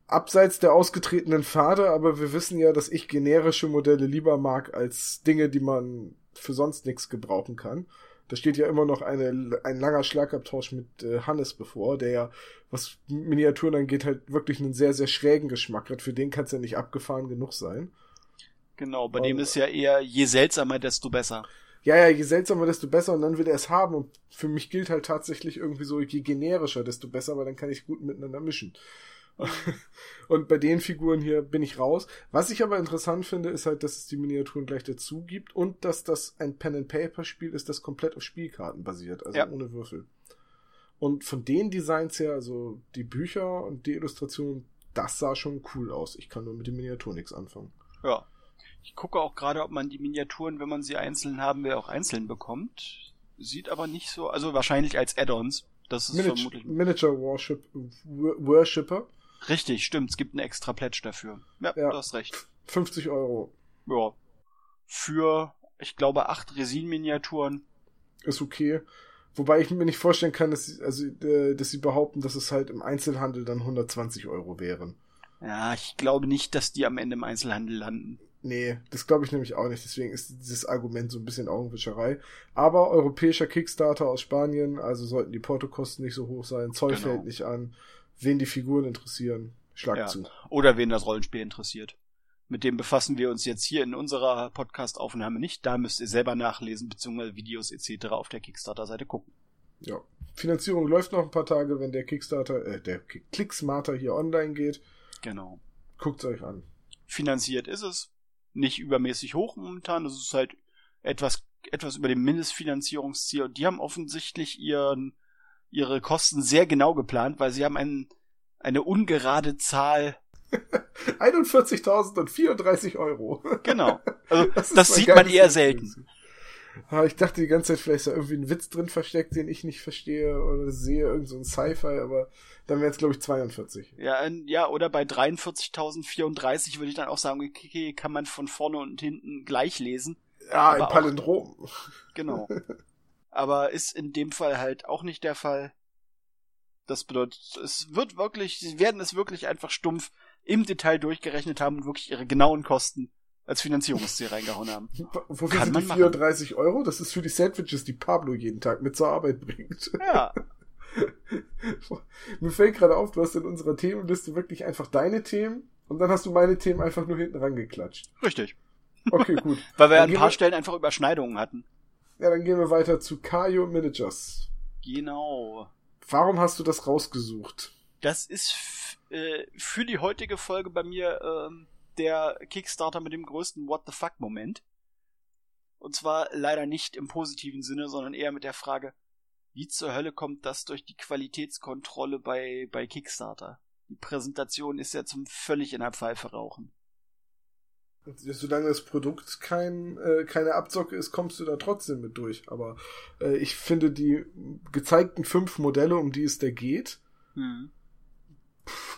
B: Abseits der ausgetretenen Pfade, aber wir wissen ja, dass ich generische Modelle lieber mag als Dinge, die man für sonst nichts gebrauchen kann. Da steht ja immer noch eine, ein langer Schlagabtausch mit äh, Hannes bevor, der ja, was Miniaturen angeht, halt wirklich einen sehr, sehr schrägen Geschmack hat. Für den kann es ja nicht abgefahren genug sein.
A: Genau, bei Und, dem ist ja eher, je seltsamer, desto besser
B: ja, ja, je seltsamer, desto besser und dann will er es haben. Und für mich gilt halt tatsächlich irgendwie so, je generischer, desto besser, weil dann kann ich gut miteinander mischen. und bei den Figuren hier bin ich raus. Was ich aber interessant finde, ist halt, dass es die Miniaturen gleich dazu gibt und dass das ein Pen-and-Paper-Spiel ist, das komplett auf Spielkarten basiert, also ja. ohne Würfel. Und von den Designs her, also die Bücher und die Illustrationen, das sah schon cool aus. Ich kann nur mit den Miniaturen nichts anfangen.
A: Ja, ich gucke auch gerade, ob man die Miniaturen, wenn man sie einzeln haben will, auch einzeln bekommt. Sieht aber nicht so, also wahrscheinlich als Add-ons. Das ist
B: Miniature,
A: vermutlich.
B: Miniature Worship, Worshipper.
A: Richtig, stimmt. Es gibt einen extra Pledge dafür. Ja, ja, du hast recht.
B: 50 Euro.
A: Ja. Für, ich glaube, acht Resin-Miniaturen.
B: Ist okay. Wobei ich mir nicht vorstellen kann, dass sie, also, äh, dass sie behaupten, dass es halt im Einzelhandel dann 120 Euro wären.
A: Ja, ich glaube nicht, dass die am Ende im Einzelhandel landen.
B: Nee, das glaube ich nämlich auch nicht. Deswegen ist dieses Argument so ein bisschen Augenwischerei. Aber europäischer Kickstarter aus Spanien, also sollten die Portokosten nicht so hoch sein. Zoll genau. fällt nicht an. Wen die Figuren interessieren, schlag ja. zu.
A: Oder wen das Rollenspiel interessiert. Mit dem befassen wir uns jetzt hier in unserer Podcast-Aufnahme nicht. Da müsst ihr selber nachlesen, beziehungsweise Videos etc. auf der Kickstarter-Seite gucken.
B: Ja. Finanzierung läuft noch ein paar Tage, wenn der Kickstarter, äh, der Clicksmarter hier online geht.
A: Genau.
B: Guckt's euch an.
A: Finanziert ist es nicht übermäßig hoch momentan. Das ist halt etwas, etwas über dem Mindestfinanzierungsziel. Und die haben offensichtlich ihren, ihre Kosten sehr genau geplant, weil sie haben einen, eine ungerade Zahl
B: 41.034 Euro.
A: Genau. Also das, das sieht man eher selten.
B: Ich dachte die ganze Zeit, vielleicht ist da irgendwie ein Witz drin versteckt, den ich nicht verstehe oder sehe, irgend so ein Sci-Fi, aber dann wären es, glaube ich, 42.
A: Ja, ja, oder bei 43.034 würde ich dann auch sagen, okay, kann man von vorne und hinten gleich lesen.
B: Ja, im Palindrom.
A: Auch, genau. aber ist in dem Fall halt auch nicht der Fall. Das bedeutet, es wird wirklich, sie werden es wirklich einfach stumpf im Detail durchgerechnet haben und wirklich ihre genauen Kosten als Finanzierungsziel reingehauen haben.
B: Wofür
A: Kann
B: sind die
A: machen.
B: 34 Euro? Das ist für die Sandwiches, die Pablo jeden Tag mit zur Arbeit bringt.
A: Ja,
B: Mir fällt gerade auf, du hast in unserer Themenliste wirklich einfach deine Themen und dann hast du meine Themen einfach nur hinten rangeklatscht.
A: richtig.
B: Okay, gut.
A: Weil wir an ein paar
B: wir-
A: Stellen einfach Überschneidungen hatten.
B: Ja, dann gehen wir weiter zu Kayo Managers.
A: Genau.
B: Warum hast du das rausgesucht?
A: Das ist äh, für die heutige Folge bei mir ähm, der Kickstarter mit dem größten What the fuck Moment. Und zwar leider nicht im positiven Sinne, sondern eher mit der Frage, wie zur Hölle kommt das durch die Qualitätskontrolle bei, bei Kickstarter? Die Präsentation ist ja zum völlig in der Pfeife rauchen.
B: Solange das Produkt kein, äh, keine Abzocke ist, kommst du da trotzdem mit durch. Aber äh, ich finde die gezeigten fünf Modelle, um die es da geht,
A: Hm.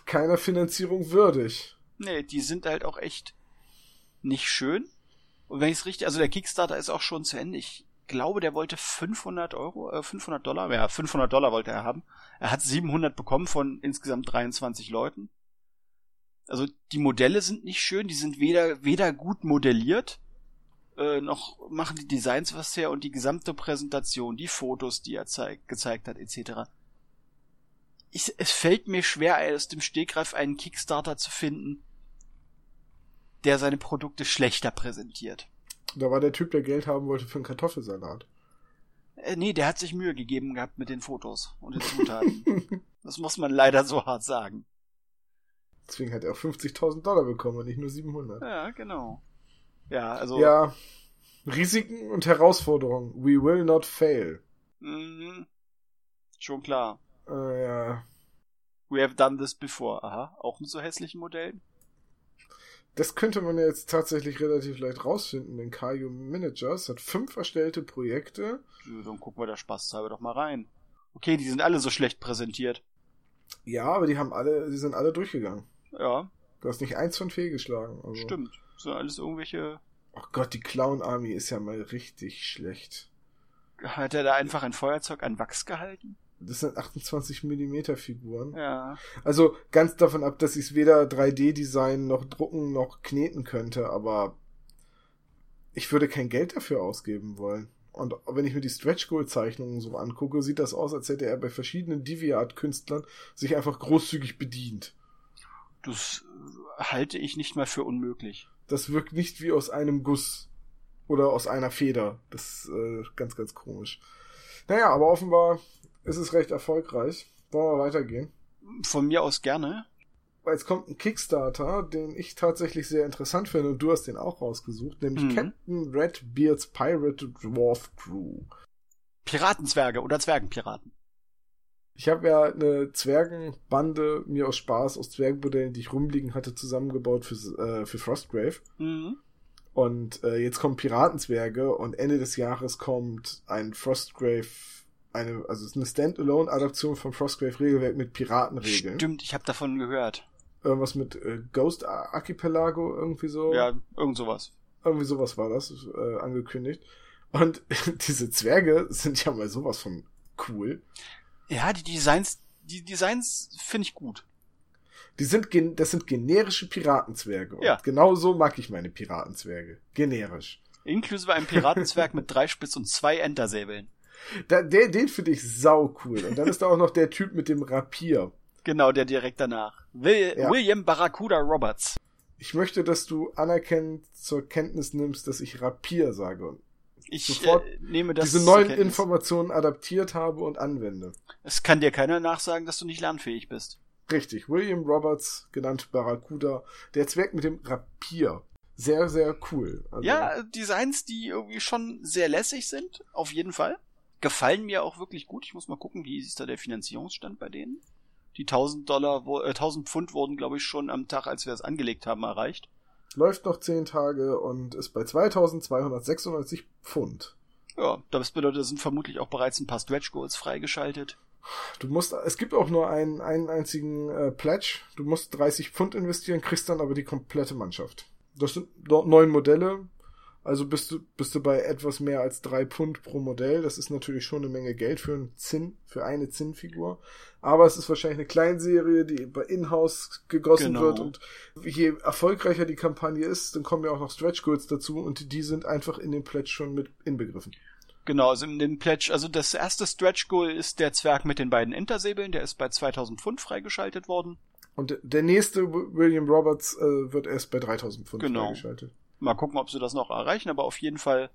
B: keiner Finanzierung würdig.
A: Nee, die sind halt auch echt nicht schön. Und wenn ich es richtig, also der Kickstarter ist auch schon zu Ende. Ich glaube, der wollte 500 Euro, äh, 500 Dollar, ja, 500 Dollar wollte er haben. Er hat 700 bekommen von insgesamt 23 Leuten. Also die Modelle sind nicht schön, die sind weder, weder gut modelliert, äh, noch machen die Designs was her und die gesamte Präsentation, die Fotos, die er zeig, gezeigt hat, etc. Ich, es fällt mir schwer, aus dem Stegreif einen Kickstarter zu finden, der seine Produkte schlechter präsentiert.
B: Da war der Typ, der Geld haben wollte für einen Kartoffelsalat.
A: Äh, nee, der hat sich Mühe gegeben gehabt mit den Fotos und den Zutaten. das muss man leider so hart sagen.
B: Deswegen hat er auch 50.000 Dollar bekommen und nicht nur 700.
A: Ja, genau. Ja, also
B: Ja, Risiken und Herausforderungen. We will not fail.
A: mh, schon klar.
B: Äh, ja.
A: We have done this before. Aha, auch mit so hässlichen Modellen.
B: Das könnte man ja jetzt tatsächlich relativ leicht rausfinden, denn Kayo Managers hat fünf erstellte Projekte.
A: Ja, Dann gucken wir da spaßhalber doch mal rein. Okay, die sind alle so schlecht präsentiert.
B: Ja, aber die haben alle, die sind alle durchgegangen.
A: Ja,
B: Du hast nicht eins von fehlgeschlagen. Also.
A: stimmt. Das sind alles irgendwelche.
B: Oh Gott, die Clown Army ist ja mal richtig schlecht.
A: Hat er da einfach ein Feuerzeug an Wachs gehalten?
B: Das sind 28 Millimeter Figuren.
A: Ja.
B: Also ganz davon ab, dass ich es weder 3D-Design noch drucken noch kneten könnte, aber ich würde kein Geld dafür ausgeben wollen. Und wenn ich mir die Stretch Goal Zeichnungen so angucke, sieht das aus, als hätte er bei verschiedenen Deviant-Künstlern sich einfach großzügig bedient.
A: Das äh, halte ich nicht mal für unmöglich.
B: Das wirkt nicht wie aus einem Guss oder aus einer Feder. Das ist äh, ganz, ganz komisch. Naja, aber offenbar ist es recht erfolgreich. Wollen wir weitergehen?
A: Von mir aus gerne.
B: Jetzt kommt ein Kickstarter, den ich tatsächlich sehr interessant finde und du hast den auch rausgesucht, nämlich
A: Mhm.
B: Captain Redbeards Pirate Dwarf Crew.
A: Piratenzwerge oder Zwergenpiraten.
B: Ich habe ja eine Zwergenbande mir aus Spaß aus Zwergenmodellen, die ich rumliegen hatte, zusammengebaut für, äh, für Frostgrave.
A: Mhm.
B: Und äh, jetzt kommen Piratenzwerge und Ende des Jahres kommt ein Frostgrave, eine, also es ist eine Standalone-Adaption vom Frostgrave-Regelwerk mit Piratenregeln.
A: Stimmt, ich habe davon gehört.
B: Irgendwas mit äh, Ghost Archipelago, irgendwie so.
A: Ja, irgend sowas.
B: Irgendwie sowas war das, äh, angekündigt. Und diese Zwerge sind ja mal sowas von cool.
A: Ja, die Designs, die Designs finde ich gut.
B: Die sind, gen das sind generische Piratenzwerge. Und
A: Ja.
B: genau so mag ich meine Piratenzwerge. Generisch.
A: Inklusive einem Piratenzwerg mit drei Spitz und zwei Entersäbeln.
B: Da, der, den finde ich sau cool. Und dann ist da auch noch der Typ mit dem Rapier.
A: Genau, der direkt danach. Will
B: Ja.
A: William Barracuda Roberts.
B: Ich möchte, dass du anerkennend zur Kenntnis nimmst, dass ich Rapier sage und
A: Ich
B: Sofort
A: äh, nehme das
B: diese neuen. Informationen adaptiert habe und anwende.
A: Es kann dir keiner nachsagen, dass du nicht lernfähig bist.
B: Richtig, William Roberts, genannt Barracuda, der Zwerg mit dem Rapier. Sehr, sehr cool. Also,
A: Ja, Designs, die irgendwie schon sehr lässig sind, auf jeden Fall. Gefallen mir auch wirklich gut. Ich muss mal gucken, wie ist da der Finanzierungsstand bei denen. Die 1000 Dollar, äh, 1000 Pfund wurden, glaube ich, schon am Tag, als wir es angelegt haben, erreicht.
B: Läuft noch 10 Tage und ist bei 2296 Pfund.
A: Ja, das bedeutet, es sind vermutlich auch bereits ein paar Stretch Goals freigeschaltet.
B: Du musst, es gibt auch nur einen, einen einzigen äh, Pledge. Du musst 30 Pfund investieren, kriegst dann aber die komplette Mannschaft. Das sind dort neun Modelle. Also bist du, bist du bei etwas mehr als drei Pfund pro Modell. Das ist natürlich schon eine Menge Geld für einen Zinn, für eine Zinnfigur. Aber es ist wahrscheinlich eine Kleinserie, die bei Inhouse gegossen genau. wird. Und je erfolgreicher die Kampagne ist, dann kommen ja auch noch Stretch Goals dazu und die sind einfach in den Pledge schon mit inbegriffen.
A: Genau, also in den Pledge, also das erste Stretch Goal ist der Zwerg mit den beiden Intersäbeln, der ist bei 2000 Pfund freigeschaltet worden.
B: Und der nächste William Roberts äh, wird erst bei 3000 Pfund genau. freigeschaltet.
A: Mal gucken, ob sie das noch erreichen, aber auf jeden Fall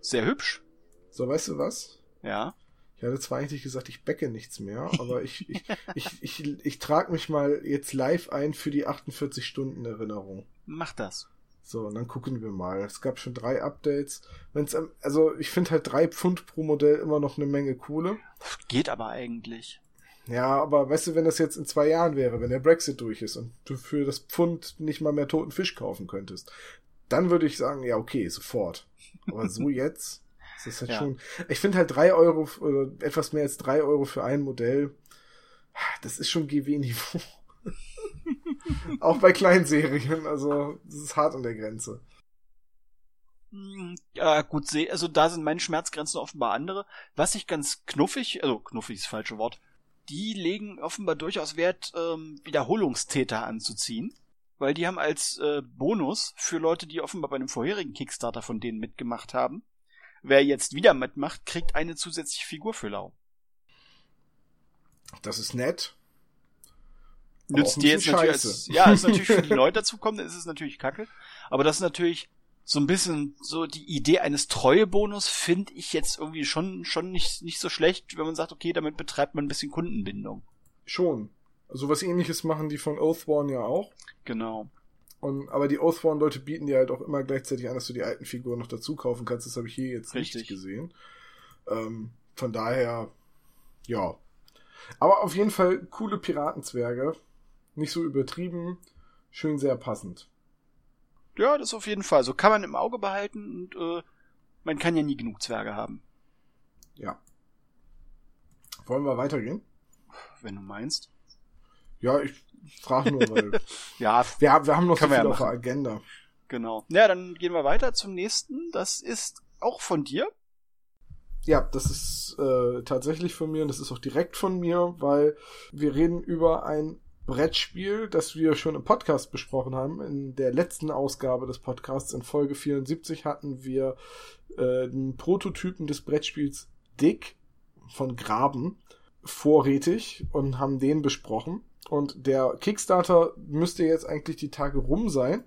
A: sehr hübsch.
B: So, weißt du was?
A: Ja.
B: Ich hatte zwar eigentlich gesagt, ich backe nichts mehr, aber ich, ich, ich, ich, ich, trage mich mal jetzt live ein für die 48 Stunden Erinnerung.
A: Mach das.
B: So, und dann gucken wir mal. Es gab schon drei Updates. Wenn's, also ich finde halt drei Pfund pro Modell immer noch eine Menge Kohle.
A: Geht aber eigentlich.
B: Ja, aber weißt du, wenn das jetzt in zwei Jahren wäre, wenn der Brexit durch ist und du für das Pfund nicht mal mehr toten Fisch kaufen könntest, dann würde ich sagen, ja, okay, sofort. Aber so jetzt, das ist halt ja. schon. Ich finde halt drei Euro oder etwas mehr als drei Euro für ein Modell, das ist schon GW-Niveau. Auch bei kleinen Serien, also das ist hart an der Grenze.
A: Hm, ja, gut, also da sind meine Schmerzgrenzen offenbar andere. Was ich ganz knuffig, also knuffig ist das falsche Wort, die legen offenbar durchaus Wert, ähm, Wiederholungstäter anzuziehen. Weil die haben als äh, Bonus für Leute, die offenbar bei einem vorherigen Kickstarter von denen mitgemacht haben, wer jetzt wieder mitmacht, kriegt eine zusätzliche Figur für Lau.
B: Das ist nett
A: nützt dir jetzt natürlich als, ja, ist natürlich für die Leute dazukommen, dann ist es natürlich kacke. Aber das ist natürlich so ein bisschen so die Idee eines Treuebonus finde ich jetzt irgendwie schon, schon nicht, nicht so schlecht, wenn man sagt, okay, damit betreibt man ein bisschen Kundenbindung.
B: Schon. Also was ähnliches machen die von Oathborn ja auch.
A: Genau.
B: Und, aber die Oathborn-Leute bieten dir halt auch immer gleichzeitig an, dass du die alten Figuren noch dazu kaufen kannst. Das habe ich hier jetzt Richtig. nicht gesehen. Ähm, von daher, ja. Aber auf jeden Fall coole Piratenzwerge. Nicht so übertrieben, schön sehr passend.
A: Ja, das auf jeden Fall. So kann man im Auge behalten und äh, man kann ja nie genug Zwerge haben.
B: Ja. Wollen wir weitergehen?
A: Wenn du meinst.
B: Ja, ich frage nur, weil
A: ja,
B: wir, wir haben noch so viel ja auf der Agenda.
A: Genau. Ja, dann gehen wir weiter zum nächsten. Das ist auch von dir.
B: Ja, das ist äh, tatsächlich von mir und das ist auch direkt von mir, weil wir reden über ein Brettspiel, das wir schon im Podcast besprochen haben. In der letzten Ausgabe des Podcasts in Folge 74 hatten wir äh, den Prototypen des Brettspiels Dick von Graben vorrätig und haben den besprochen. Und der Kickstarter müsste jetzt eigentlich die Tage rum sein.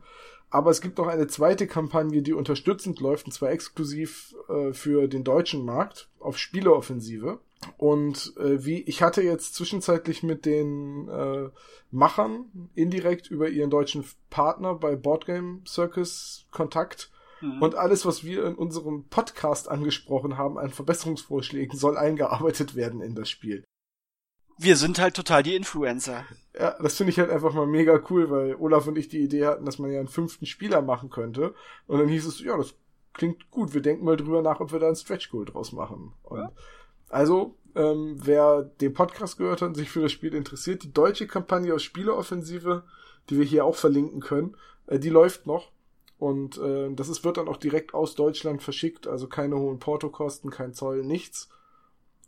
B: Aber es gibt noch eine zweite Kampagne, die unterstützend läuft, und zwar exklusiv äh, für den deutschen Markt auf Spieleoffensive. Und äh, wie ich hatte jetzt zwischenzeitlich mit den äh, Machern indirekt über ihren deutschen Partner bei Boardgame Circus Kontakt. Mhm. Und alles, was wir in unserem Podcast angesprochen haben an Verbesserungsvorschlägen, soll eingearbeitet werden in das Spiel.
A: Wir sind halt total die Influencer.
B: Ja, das finde ich halt einfach mal mega cool, weil Olaf und ich die Idee hatten, dass man ja einen fünften Spieler machen könnte. Und dann hieß es, ja, das klingt gut, wir denken mal drüber nach, ob wir da ein Stretch Goal draus machen. Und ja. Also, ähm, wer den Podcast gehört hat und sich für das Spiel interessiert, die deutsche Kampagne aus Spieleoffensive, die wir hier auch verlinken können, äh, die läuft noch. Und äh, das ist, wird dann auch direkt aus Deutschland verschickt, also keine hohen Portokosten, kein Zoll, nichts.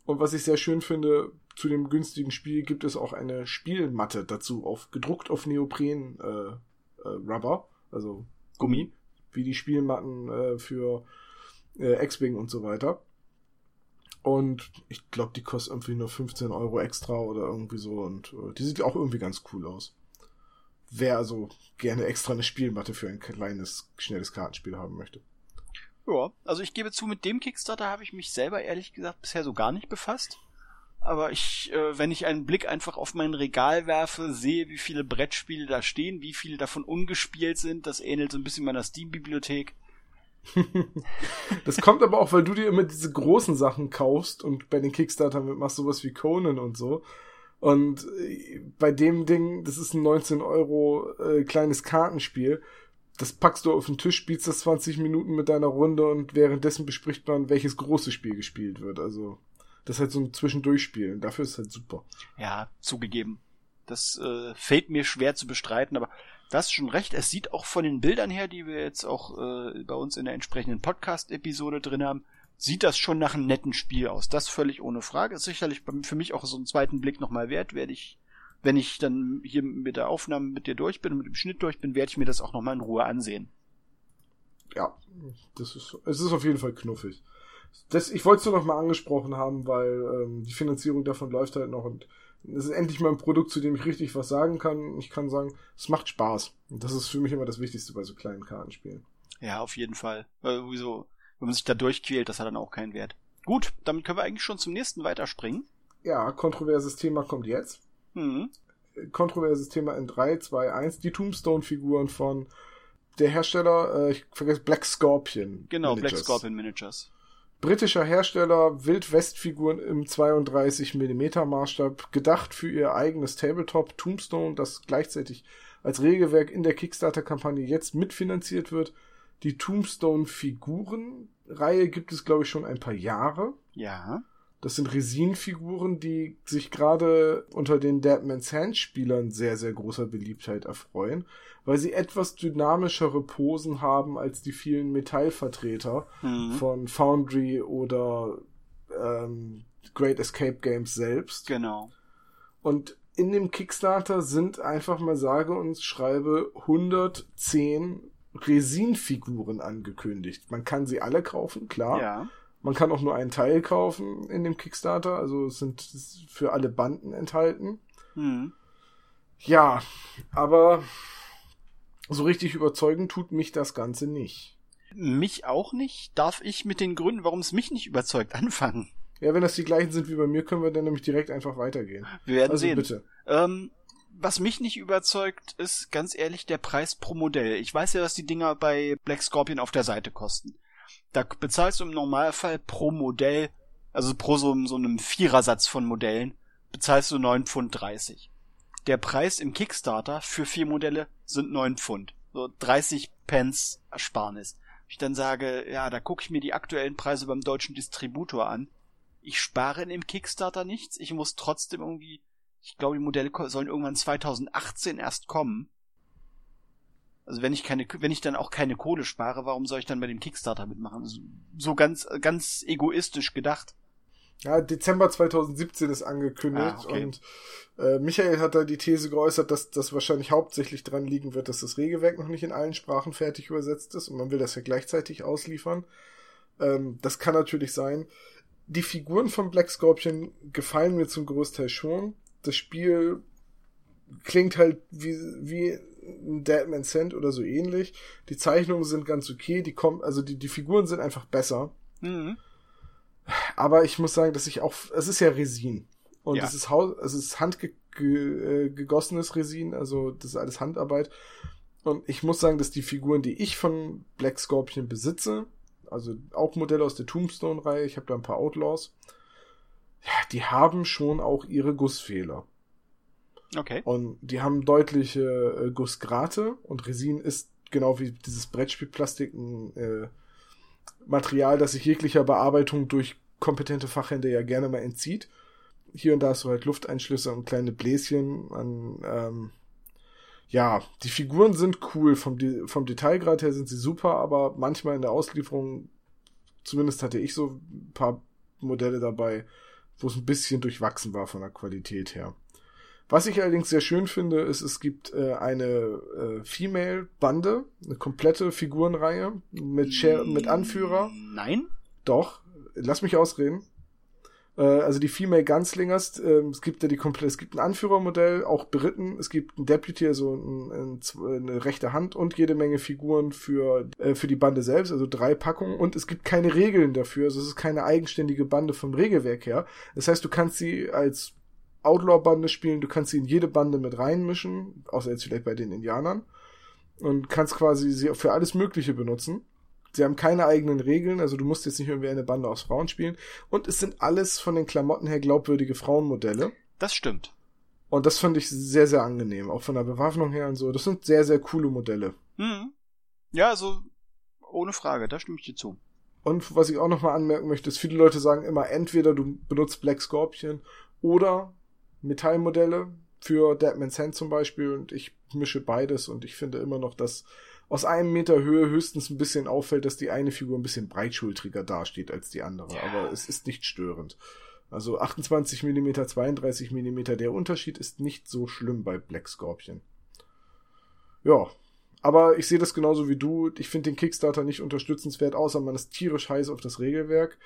B: Und was ich sehr schön finde, zu dem günstigen Spiel gibt es auch eine Spielmatte dazu, auf gedruckt auf Neopren äh, äh, Rubber, also Gummi, wie die Spielmatten äh, für äh, X-Wing und so weiter. Und ich glaube, die kostet irgendwie nur 15 Euro extra oder irgendwie so. Und äh, die sieht auch irgendwie ganz cool aus. Wer also gerne extra eine Spielmatte für ein kleines, schnelles Kartenspiel haben möchte.
A: Ja, also ich gebe zu, mit dem Kickstarter habe ich mich selber ehrlich gesagt bisher so gar nicht befasst. Aber ich, äh, wenn ich einen Blick einfach auf mein Regal werfe, sehe, wie viele Brettspiele da stehen, wie viele davon ungespielt sind, das ähnelt so ein bisschen meiner Steam-Bibliothek
B: das kommt aber auch, weil du dir immer diese großen Sachen kaufst und bei den Kickstarter machst sowas wie Conan und so. Und äh, bei dem Ding, das ist ein 19 Euro äh, kleines Kartenspiel. Das packst du auf den Tisch, spielst das 20 Minuten mit deiner Runde und währenddessen bespricht man, welches große Spiel gespielt wird. Also, das ist halt so ein Zwischendurchspielen. Dafür ist es halt super.
A: Ja, zugegeben. Das äh, fällt mir schwer zu bestreiten, aber Das ist schon recht. Es sieht auch von den Bildern her, die wir jetzt auch äh, bei uns in der entsprechenden Podcast-Episode drin haben, sieht das schon nach einem netten Spiel aus. Das völlig ohne Frage. Ist sicherlich für mich auch so einen zweiten Blick nochmal wert. Werde ich, wenn ich dann hier mit der Aufnahme mit dir durch bin und mit dem Schnitt durch bin, werde ich mir das auch nochmal in Ruhe ansehen.
B: Ja, das ist, es ist auf jeden Fall knuffig. Das, ich wollte es nur noch mal angesprochen haben, weil ähm, die Finanzierung davon läuft halt noch und es ist endlich mal ein Produkt, zu dem ich richtig was sagen kann. Ich kann sagen, es macht Spaß. Und das ist für mich immer das Wichtigste bei so kleinen Kartenspielen.
A: Ja, auf jeden Fall. Äh, wieso, wenn man sich da durchquält, das hat dann auch keinen Wert. Gut, damit können wir eigentlich schon zum nächsten weiterspringen.
B: Ja, kontroverses Thema kommt jetzt. Mhm. Kontroverses Thema in 3, 2, 1. Die Tombstone-Figuren von der Hersteller, äh, ich vergesse, Black Scorpion.
A: Genau, Managers. Black Scorpion Miniatures
B: britischer Hersteller, Wildwest-Figuren im 32 mm Maßstab, gedacht für ihr eigenes Tabletop Tombstone, das gleichzeitig als Regelwerk in der Kickstarter-Kampagne jetzt mitfinanziert wird. Die Tombstone-Figuren-Reihe gibt es, glaube ich, schon ein paar Jahre.
A: Ja.
B: Das sind Resin-Figuren, die sich gerade unter den Deadman's Hand-Spielern sehr, sehr großer Beliebtheit erfreuen weil sie etwas dynamischere Posen haben als die vielen Metallvertreter mhm. von Foundry oder ähm, Great Escape Games selbst.
A: Genau.
B: Und in dem Kickstarter sind einfach mal sage und schreibe 110 Resinfiguren angekündigt. Man kann sie alle kaufen, klar.
A: Ja.
B: Man kann auch nur einen Teil kaufen in dem Kickstarter, also es sind für alle Banden enthalten. Mhm. Ja, aber so richtig überzeugen tut mich das Ganze nicht.
A: Mich auch nicht. Darf ich mit den Gründen, warum es mich nicht überzeugt, anfangen?
B: Ja, wenn das die gleichen sind wie bei mir, können wir dann nämlich direkt einfach weitergehen.
A: Wir werden also sehen. Bitte. Ähm, was mich nicht überzeugt, ist ganz ehrlich der Preis pro Modell. Ich weiß ja, dass die Dinger bei Black Scorpion auf der Seite kosten. Da bezahlst du im Normalfall pro Modell, also pro so, so einem Vierersatz von Modellen, bezahlst du 9,30 Pfund. Der Preis im Kickstarter für vier Modelle sind neun Pfund. So 30 Pence Ersparnis. Ich dann sage, ja, da gucke ich mir die aktuellen Preise beim deutschen Distributor an. Ich spare in dem Kickstarter nichts. Ich muss trotzdem irgendwie, ich glaube, die Modelle sollen irgendwann 2018 erst kommen. Also wenn ich keine, wenn ich dann auch keine Kohle spare, warum soll ich dann bei dem Kickstarter mitmachen? So ganz, ganz egoistisch gedacht.
B: Ja, Dezember 2017 ist angekündigt ah, okay. und äh, Michael hat da die These geäußert, dass das wahrscheinlich hauptsächlich dran liegen wird, dass das Regelwerk noch nicht in allen Sprachen fertig übersetzt ist und man will das ja gleichzeitig ausliefern. Ähm, das kann natürlich sein. Die Figuren von Black Scorpion gefallen mir zum Großteil schon. Das Spiel klingt halt wie, wie ein Deadman Sand oder so ähnlich. Die Zeichnungen sind ganz okay, die kommen, also die, die Figuren sind einfach besser. Mhm. Aber ich muss sagen, dass ich auch, es ist ja Resin. Und ja. es ist Haus, es ist handgegossenes ge, äh, Resin, also das ist alles Handarbeit. Und ich muss sagen, dass die Figuren, die ich von Black Scorpion besitze, also auch Modelle aus der Tombstone-Reihe, ich habe da ein paar Outlaws, ja, die haben schon auch ihre Gussfehler.
A: Okay.
B: Und die haben deutliche äh, Gussgrate und Resin ist genau wie dieses Brettspielplastik ein äh, Material, das sich jeglicher Bearbeitung durch kompetente Fachhände ja gerne mal entzieht. Hier und da hast du halt Lufteinschlüsse und kleine Bläschen an, ähm, ja, die Figuren sind cool, vom, vom Detailgrad her sind sie super, aber manchmal in der Auslieferung, zumindest hatte ich so ein paar Modelle dabei, wo es ein bisschen durchwachsen war von der Qualität her. Was ich allerdings sehr schön finde, ist, es gibt äh, eine äh, Female-Bande, eine komplette Figurenreihe mit, Share, mit Anführer.
A: Nein?
B: Doch, lass mich ausreden. Äh, also die Female Gunslingers, äh, es gibt ja die komplette, es gibt ein Anführermodell, auch beritten, es gibt ein Deputy, also ein, ein, eine rechte Hand und jede Menge Figuren für, äh, für die Bande selbst, also drei Packungen und es gibt keine Regeln dafür, also es ist keine eigenständige Bande vom Regelwerk her. Das heißt, du kannst sie als Outlaw-Bande spielen, du kannst sie in jede Bande mit reinmischen, außer jetzt vielleicht bei den Indianern, und kannst quasi sie für alles Mögliche benutzen. Sie haben keine eigenen Regeln, also du musst jetzt nicht irgendwie eine Bande aus Frauen spielen. Und es sind alles von den Klamotten her glaubwürdige Frauenmodelle.
A: Das stimmt.
B: Und das fand ich sehr, sehr angenehm, auch von der Bewaffnung her und so. Das sind sehr, sehr coole Modelle.
A: Mhm. Ja, also ohne Frage, da stimme ich dir zu.
B: Und was ich auch nochmal anmerken möchte, ist, viele Leute sagen immer, entweder du benutzt Black Scorpion oder Metallmodelle für Deadman's Hand zum Beispiel und ich mische beides und ich finde immer noch, dass aus einem Meter Höhe höchstens ein bisschen auffällt, dass die eine Figur ein bisschen breitschultriger dasteht als die andere, ja. aber es ist nicht störend. Also 28 mm, 32 mm, der Unterschied ist nicht so schlimm bei Black Scorpion. Ja, aber ich sehe das genauso wie du. Ich finde den Kickstarter nicht unterstützenswert, außer man ist tierisch heiß auf das Regelwerk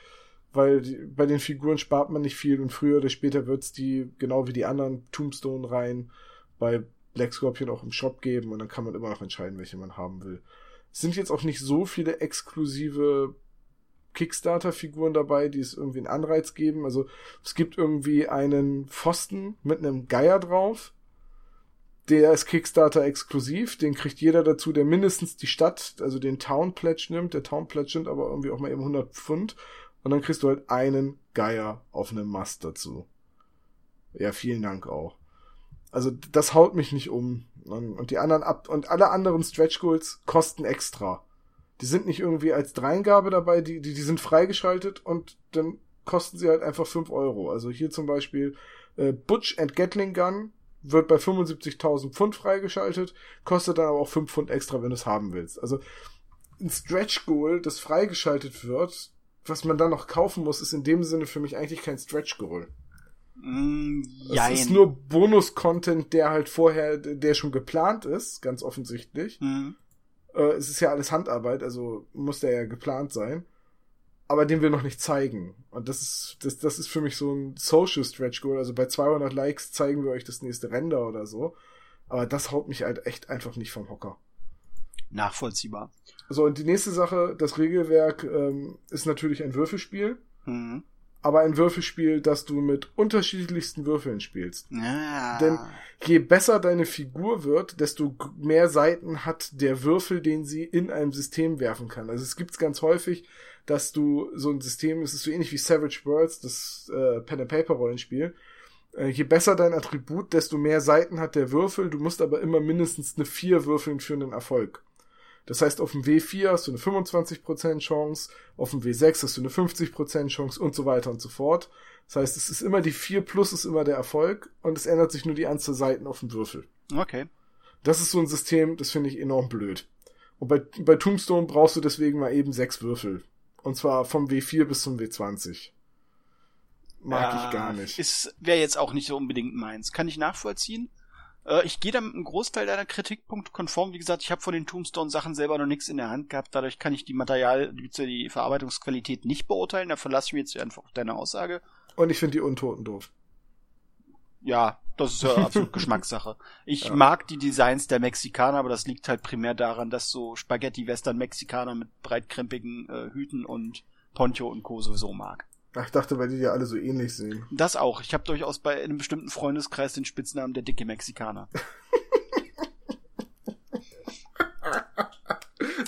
B: weil die, bei den Figuren spart man nicht viel und früher oder später wird es die, genau wie die anderen Tombstone rein bei Black Scorpion auch im Shop geben und dann kann man immer noch entscheiden, welche man haben will. Es sind jetzt auch nicht so viele exklusive Kickstarter-Figuren dabei, die es irgendwie einen Anreiz geben. Also es gibt irgendwie einen Pfosten mit einem Geier drauf. Der ist Kickstarter exklusiv, den kriegt jeder dazu, der mindestens die Stadt, also den Town Pledge nimmt. Der Town Pledge nimmt aber irgendwie auch mal eben 100 Pfund und dann kriegst du halt einen Geier auf einem Mast dazu. Ja, vielen Dank auch. Also das haut mich nicht um. Und die anderen ab und alle anderen Stretch Goals kosten extra. Die sind nicht irgendwie als Dreingabe dabei, die, die, die sind freigeschaltet und dann kosten sie halt einfach fünf Euro. Also hier zum Beispiel äh, Butch and Gatling Gun wird bei 75.000 Pfund freigeschaltet, kostet dann aber auch 5 Pfund extra, wenn du es haben willst. Also ein Stretch Goal, das freigeschaltet wird, was man dann noch kaufen muss, ist in dem Sinne für mich eigentlich kein Stretch Goal. Mm, es ist nur Bonus-Content, der halt vorher, der schon geplant ist, ganz offensichtlich. Mhm. Äh, es ist ja alles Handarbeit, also muss der ja geplant sein. Aber den wir noch nicht zeigen. Und das ist, das, das ist für mich so ein Social Stretch Goal. Also bei 200 Likes zeigen wir euch das nächste Render oder so. Aber das haut mich halt echt einfach nicht vom Hocker.
A: Nachvollziehbar.
B: So, und die nächste Sache, das Regelwerk ähm, ist natürlich ein Würfelspiel. Mhm. Aber ein Würfelspiel, das du mit unterschiedlichsten Würfeln spielst. Ja. Denn je besser deine Figur wird, desto mehr Seiten hat der Würfel, den sie in einem System werfen kann. Also es gibt's ganz häufig, dass du so ein System, es ist so ähnlich wie Savage Worlds, das äh, Pen and Paper Rollenspiel. Äh, je besser dein Attribut, desto mehr Seiten hat der Würfel. Du musst aber immer mindestens eine vier würfeln für einen Erfolg. Das heißt, auf dem W4 hast du eine 25% Chance, auf dem W6 hast du eine 50% Chance und so weiter und so fort. Das heißt, es ist immer die 4 plus ist immer der Erfolg und es ändert sich nur die Anzahl Seiten auf dem Würfel.
A: Okay.
B: Das ist so ein System, das finde ich enorm blöd. Und bei, bei Tombstone brauchst du deswegen mal eben sechs Würfel. Und zwar vom W4 bis zum W20.
A: Mag ja, ich gar nicht. Wäre jetzt auch nicht so unbedingt meins. Kann ich nachvollziehen. Äh, ich gehe da mit einem Großteil deiner Kritikpunkte konform. Wie gesagt, ich habe von den Tombstone-Sachen selber noch nichts in der Hand gehabt. Dadurch kann ich die Material, die Verarbeitungsqualität nicht beurteilen. Da verlasse ich mich jetzt einfach auf deine Aussage.
B: Und ich finde die Untoten doof.
A: Ja, das ist ja absolut Geschmackssache. Ich ja. mag die Designs der Mexikaner, aber das liegt halt primär daran, dass so Spaghetti-Western-Mexikaner mit breitkrempigen äh, Hüten und Poncho und Co. sowieso mag.
B: Ich dachte, weil die ja alle so ähnlich sehen.
A: Das auch. Ich habe durchaus bei einem bestimmten Freundeskreis den Spitznamen der dicke Mexikaner.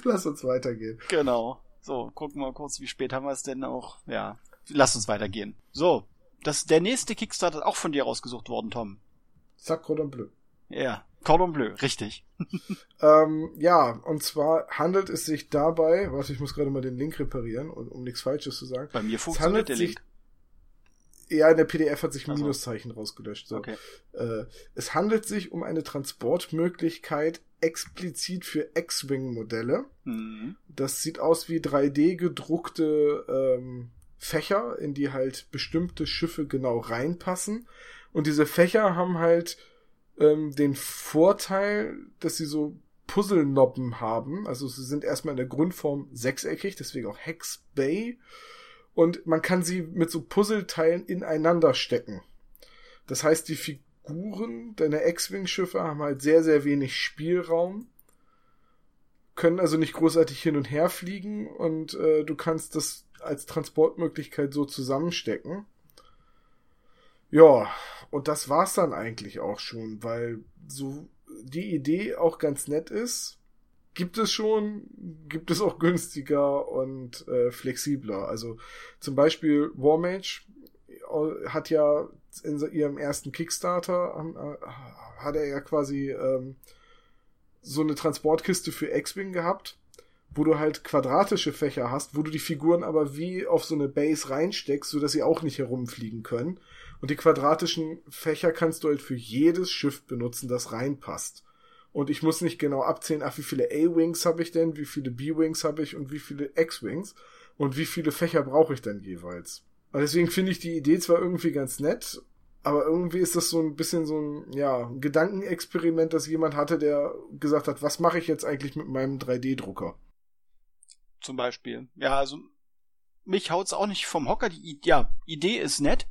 B: Lass uns weitergehen.
A: Genau. So, gucken wir kurz, wie spät haben wir es denn auch? Ja, lass uns weitergehen. So, das der nächste Kickstarter ist auch von dir rausgesucht worden, Tom.
B: Sacre Bleu.
A: Ja, Cordon Bleu, richtig.
B: ähm, ja, und zwar handelt es sich dabei, warte, ich muss gerade mal den Link reparieren, um, um nichts Falsches zu sagen.
A: Bei mir funktioniert der Link.
B: Ja, in der PDF hat sich ein also. Minuszeichen rausgelöscht. So. Okay. Äh, es handelt sich um eine Transportmöglichkeit explizit für X-Wing-Modelle. Mhm. Das sieht aus wie 3D gedruckte ähm, Fächer, in die halt bestimmte Schiffe genau reinpassen. Und diese Fächer haben halt ähm, den Vorteil, dass sie so Puzzlenoppen haben. Also sie sind erstmal in der Grundform sechseckig, deswegen auch Hex Bay. Und man kann sie mit so Puzzleteilen ineinander stecken. Das heißt, die Figuren deiner X-Wing-Schiffe haben halt sehr, sehr wenig Spielraum. Können also nicht großartig hin und her fliegen und äh, du kannst das als Transportmöglichkeit so zusammenstecken. Ja, und das war's dann eigentlich auch schon, weil so die Idee auch ganz nett ist. Gibt es schon, gibt es auch günstiger und äh, flexibler. Also zum Beispiel Warmage äh, hat ja in ihrem ersten Kickstarter äh, hat er ja quasi ähm, so eine Transportkiste für X-Wing gehabt, wo du halt quadratische Fächer hast, wo du die Figuren aber wie auf so eine Base reinsteckst, sodass sie auch nicht herumfliegen können Und die quadratischen Fächer kannst du halt für jedes Schiff benutzen, das reinpasst. Und ich muss nicht genau abzählen, ach, wie viele A-Wings habe ich denn, wie viele B-Wings habe ich und wie viele X-Wings und wie viele Fächer brauche ich denn jeweils. Und deswegen finde ich die Idee zwar irgendwie ganz nett, aber irgendwie ist das so ein bisschen so ein, ja, Gedankenexperiment, das jemand hatte, der gesagt hat, was mache ich jetzt eigentlich mit meinem 3D-Drucker?
A: Zum Beispiel. Ja, also mich haut's auch nicht vom Hocker. Die ja, Idee ist nett.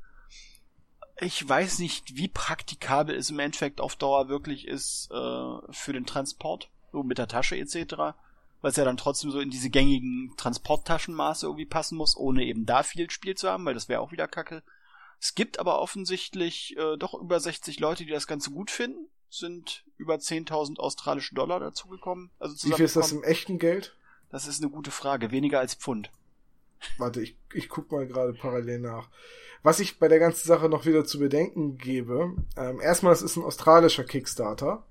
A: Ich weiß nicht, wie praktikabel es im Endeffekt auf Dauer wirklich ist äh, für den Transport, so mit der Tasche etc. Weil es ja dann trotzdem so in diese gängigen Transporttaschenmaße irgendwie passen muss, ohne eben da viel Spiel zu haben, weil das wäre auch wieder kacke. Es gibt aber offensichtlich äh, doch über 60 Leute, die das Ganze gut finden. Sind über 10.000 australische Dollar dazugekommen. Also
B: Wie viel ist das im echten Geld?
A: Das ist eine gute Frage. Weniger als Pfund.
B: Warte, ich, ich guck mal gerade parallel nach. Was ich bei der ganzen Sache noch wieder zu bedenken gebe, ähm, erstmal, es ist ein australischer Kickstarter.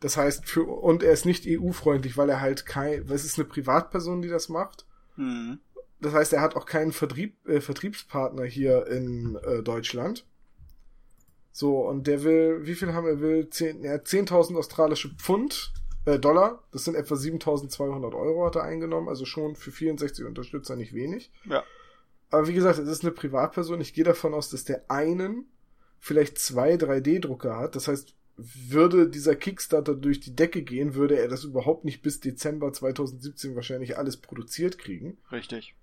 B: Das heißt, für, und er ist nicht EU-freundlich, weil er halt kein, es ist eine Privatperson, die das macht. Mhm. Das heißt, er hat auch keinen Vertrieb, äh, Vertriebspartner hier in äh, Deutschland. So, und der will, wie viel haben er will? 10, ja, 10.000 australische Pfund, äh, Dollar. Das sind etwa 7.200 Euro hat er eingenommen, also schon für 64 Unterstützer nicht wenig.
A: Ja.
B: Aber wie gesagt, es ist eine Privatperson. Ich gehe davon aus, dass der einen vielleicht zwei 3D-Drucker hat. Das heißt, würde dieser Kickstarter durch die Decke gehen, würde er das überhaupt nicht bis Dezember 2017 wahrscheinlich alles produziert kriegen.
A: Richtig.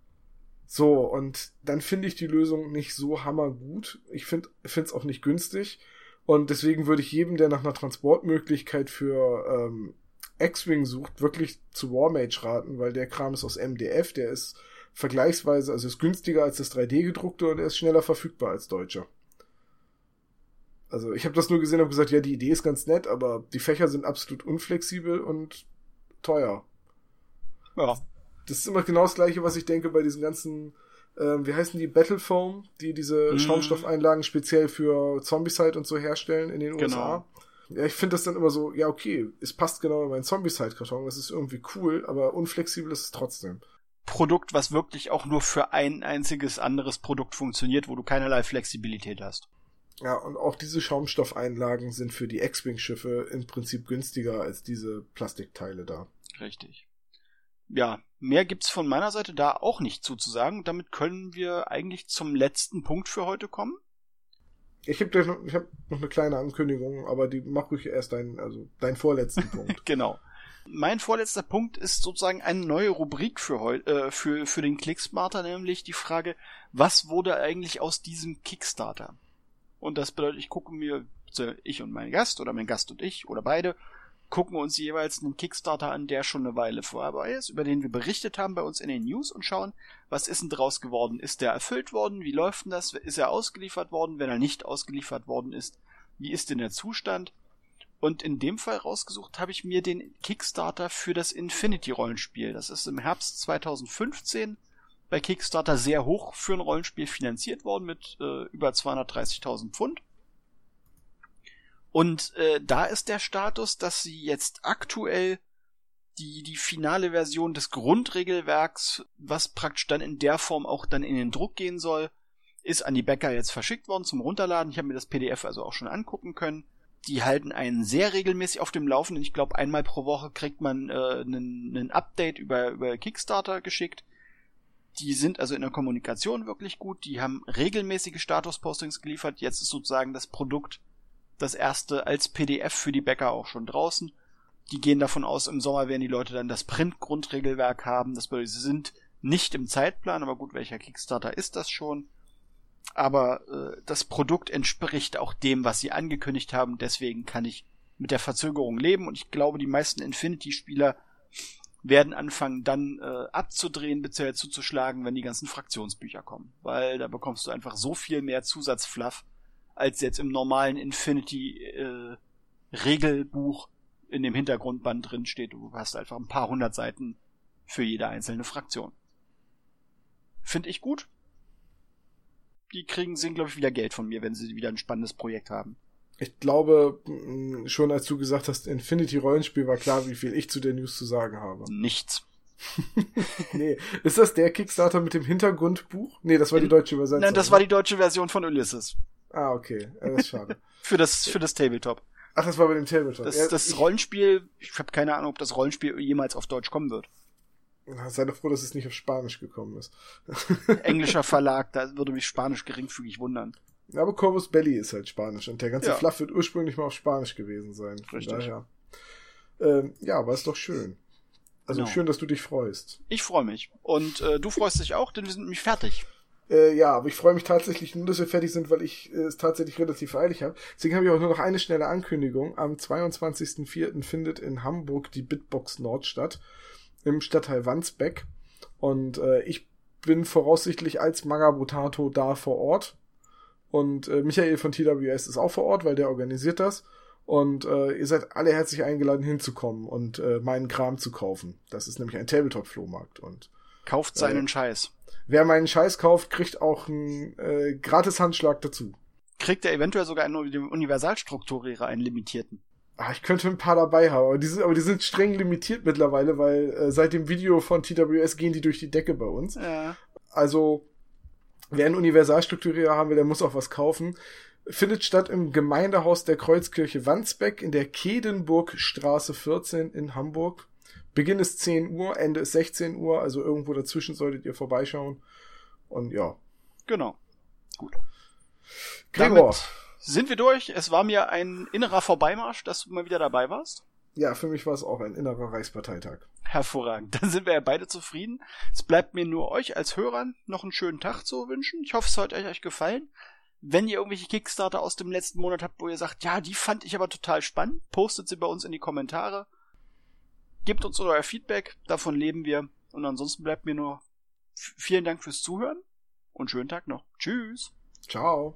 B: So, und dann finde ich die Lösung nicht so hammergut. Ich finde es auch nicht günstig. Und deswegen würde ich jedem, der nach einer Transportmöglichkeit für ähm, X-Wing sucht, wirklich zu Warmage raten, weil der Kram ist aus MDF, der ist vergleichsweise, also ist günstiger als das 3D-gedruckte und er ist schneller verfügbar als deutscher. Also ich habe das nur gesehen und gesagt, ja, die Idee ist ganz nett, aber die Fächer sind absolut unflexibel und teuer.
A: Ja.
B: Das ist immer genau das gleiche, was ich denke bei diesen ganzen, äh, wie heißen die, Battle Foam, die diese mm. Schaumstoffeinlagen speziell für Zombicide und so herstellen in den genau. USA. Ja, ich finde das dann immer so, ja, okay, es passt genau in meinen Zombicide-Karton, das ist irgendwie cool, aber unflexibel ist es trotzdem.
A: Produkt, was wirklich auch nur für ein einziges anderes Produkt funktioniert, wo du keinerlei Flexibilität hast.
B: Ja, und auch diese Schaumstoffeinlagen sind für die X-Wing-Schiffe im Prinzip günstiger als diese Plastikteile da.
A: Richtig. Ja, mehr gibt's von meiner Seite da auch nicht zuzusagen. Damit können wir eigentlich zum letzten Punkt für heute kommen.
B: Ich habe noch, ich hab noch eine kleine Ankündigung, aber die mach ruhig erst deinen, also deinen vorletzten Punkt.
A: genau. Mein vorletzter Punkt ist sozusagen eine neue Rubrik für heute, äh, für, für den Clicksmarter, nämlich die Frage, was wurde eigentlich aus diesem Kickstarter? Und das bedeutet, ich gucke mir, ich und mein Gast oder mein Gast und ich oder beide, gucken uns jeweils einen Kickstarter an, der schon eine Weile vorbei ist, über den wir berichtet haben bei uns in den News und schauen, was ist denn draus geworden? Ist der erfüllt worden? Wie läuft denn das? Ist er ausgeliefert worden? Wenn er nicht ausgeliefert worden ist, wie ist denn der Zustand? Und in dem Fall rausgesucht habe ich mir den Kickstarter für das Infinity Rollenspiel. Das ist im Herbst 2015 bei Kickstarter sehr hoch für ein Rollenspiel finanziert worden mit äh, über 230.000 Pfund. Und äh, da ist der Status, dass sie jetzt aktuell die, die finale Version des Grundregelwerks, was praktisch dann in der Form auch dann in den Druck gehen soll, ist an die Bäcker jetzt verschickt worden zum Runterladen. Ich habe mir das PDF also auch schon angucken können. Die halten einen sehr regelmäßig auf dem Laufenden. Ich glaube, einmal pro Woche kriegt man äh, einen Update über, über Kickstarter geschickt. Die sind also in der Kommunikation wirklich gut. Die haben regelmäßige Status-Postings geliefert. Jetzt ist sozusagen das Produkt das erste als PDF für die Bäcker auch schon draußen. Die gehen davon aus, im Sommer werden die Leute dann das Print-Grundregelwerk haben. Das bedeutet, sie sind nicht im Zeitplan, aber gut, welcher Kickstarter ist das schon? Aber äh, das Produkt entspricht auch dem, was sie angekündigt haben. Deswegen kann ich mit der Verzögerung leben und ich glaube, die meisten Infinity-Spieler werden anfangen dann äh, abzudrehen bzw. zuzuschlagen, wenn die ganzen Fraktionsbücher kommen. Weil da bekommst du einfach so viel mehr Zusatzfluff, als jetzt im normalen Infinity äh, Regelbuch in dem Hintergrundband drin steht. Du hast einfach ein paar hundert Seiten für jede einzelne Fraktion. Finde ich gut. Die kriegen, sehen, glaube ich, wieder Geld von mir, wenn sie wieder ein spannendes Projekt haben.
B: Ich glaube, schon als du gesagt hast, Infinity Rollenspiel war klar, wie viel ich zu der News zu sagen habe.
A: Nichts.
B: nee, ist das der Kickstarter mit dem Hintergrundbuch? Nee, das war die deutsche Übersetzung.
A: Nein, das war die deutsche Version von Ulysses.
B: Ah, okay. Ja, das ist schade.
A: für das, für das Tabletop.
B: Ach, das war bei dem Tabletop.
A: Das,
B: ja,
A: das
B: ich,
A: Rollenspiel, ich habe keine Ahnung, ob das Rollenspiel jemals auf Deutsch kommen wird.
B: Sei doch froh, dass es nicht auf Spanisch gekommen ist.
A: Englischer Verlag, da würde mich Spanisch geringfügig wundern.
B: Ja, aber Corvus Belli ist halt Spanisch und der ganze
A: Ja.
B: Fluff wird ursprünglich mal auf Spanisch gewesen sein. Von
A: Richtig.
B: daher. Ähm, ja, aber ist doch schön. Also
A: Genau.
B: schön, dass du dich freust.
A: Ich freue mich. Und äh, du freust dich auch, denn wir sind nämlich fertig.
B: Äh, ja, aber ich freue mich tatsächlich nur, dass wir fertig sind, weil ich äh, es tatsächlich relativ eilig habe. Deswegen habe ich auch nur noch eine schnelle Ankündigung. Am 22.04. findet in Hamburg die Bitbox Nord statt. Im Stadtteil Wandsbeck. Und äh, ich bin voraussichtlich als Magabotato da vor Ort. Und äh, Michael von TWS ist auch vor Ort, weil der organisiert das. Und äh, ihr seid alle herzlich eingeladen hinzukommen und äh, meinen Kram zu kaufen. Das ist nämlich ein Tabletop-Flohmarkt. Und
A: Kauft seinen
B: Äh.
A: Scheiß.
B: wer meinen Scheiß kauft, kriegt auch einen äh, gratis Handschlag dazu.
A: Kriegt er eventuell sogar einen Universalstrukturierer, einen limitierten.
B: Ah, ich könnte ein paar dabei haben, aber die sind, aber die sind streng limitiert mittlerweile, weil äh, seit dem Video von TWS gehen die durch die Decke bei uns.
A: Ja.
B: Also, wer einen Universalstrukturierer haben will, der muss auch was kaufen. Findet statt im Gemeindehaus der Kreuzkirche Wandsbeck in der Kedenburgstraße 14 in Hamburg. Beginn ist 10 Uhr, Ende ist 16 Uhr, also irgendwo dazwischen solltet ihr vorbeischauen. Und ja.
A: Genau. Gut.
B: Gregor,
A: Damit sind wir durch. Es war mir ein innerer Vorbeimarsch, dass du mal wieder dabei warst.
B: ja, für mich war es auch ein innerer Reichsparteitag.
A: Hervorragend. Dann sind wir ja beide zufrieden. Es bleibt mir nur euch als Hörern noch einen schönen Tag zu wünschen. Ich hoffe, es hat euch gefallen. Wenn ihr irgendwelche Kickstarter aus dem letzten Monat habt, wo ihr sagt, ja, die fand ich aber total spannend, postet sie bei uns in die Kommentare. Gebt uns euer Feedback, davon leben wir. Und ansonsten bleibt mir nur vielen Dank fürs Zuhören und schönen Tag noch. Tschüss.
B: Ciao.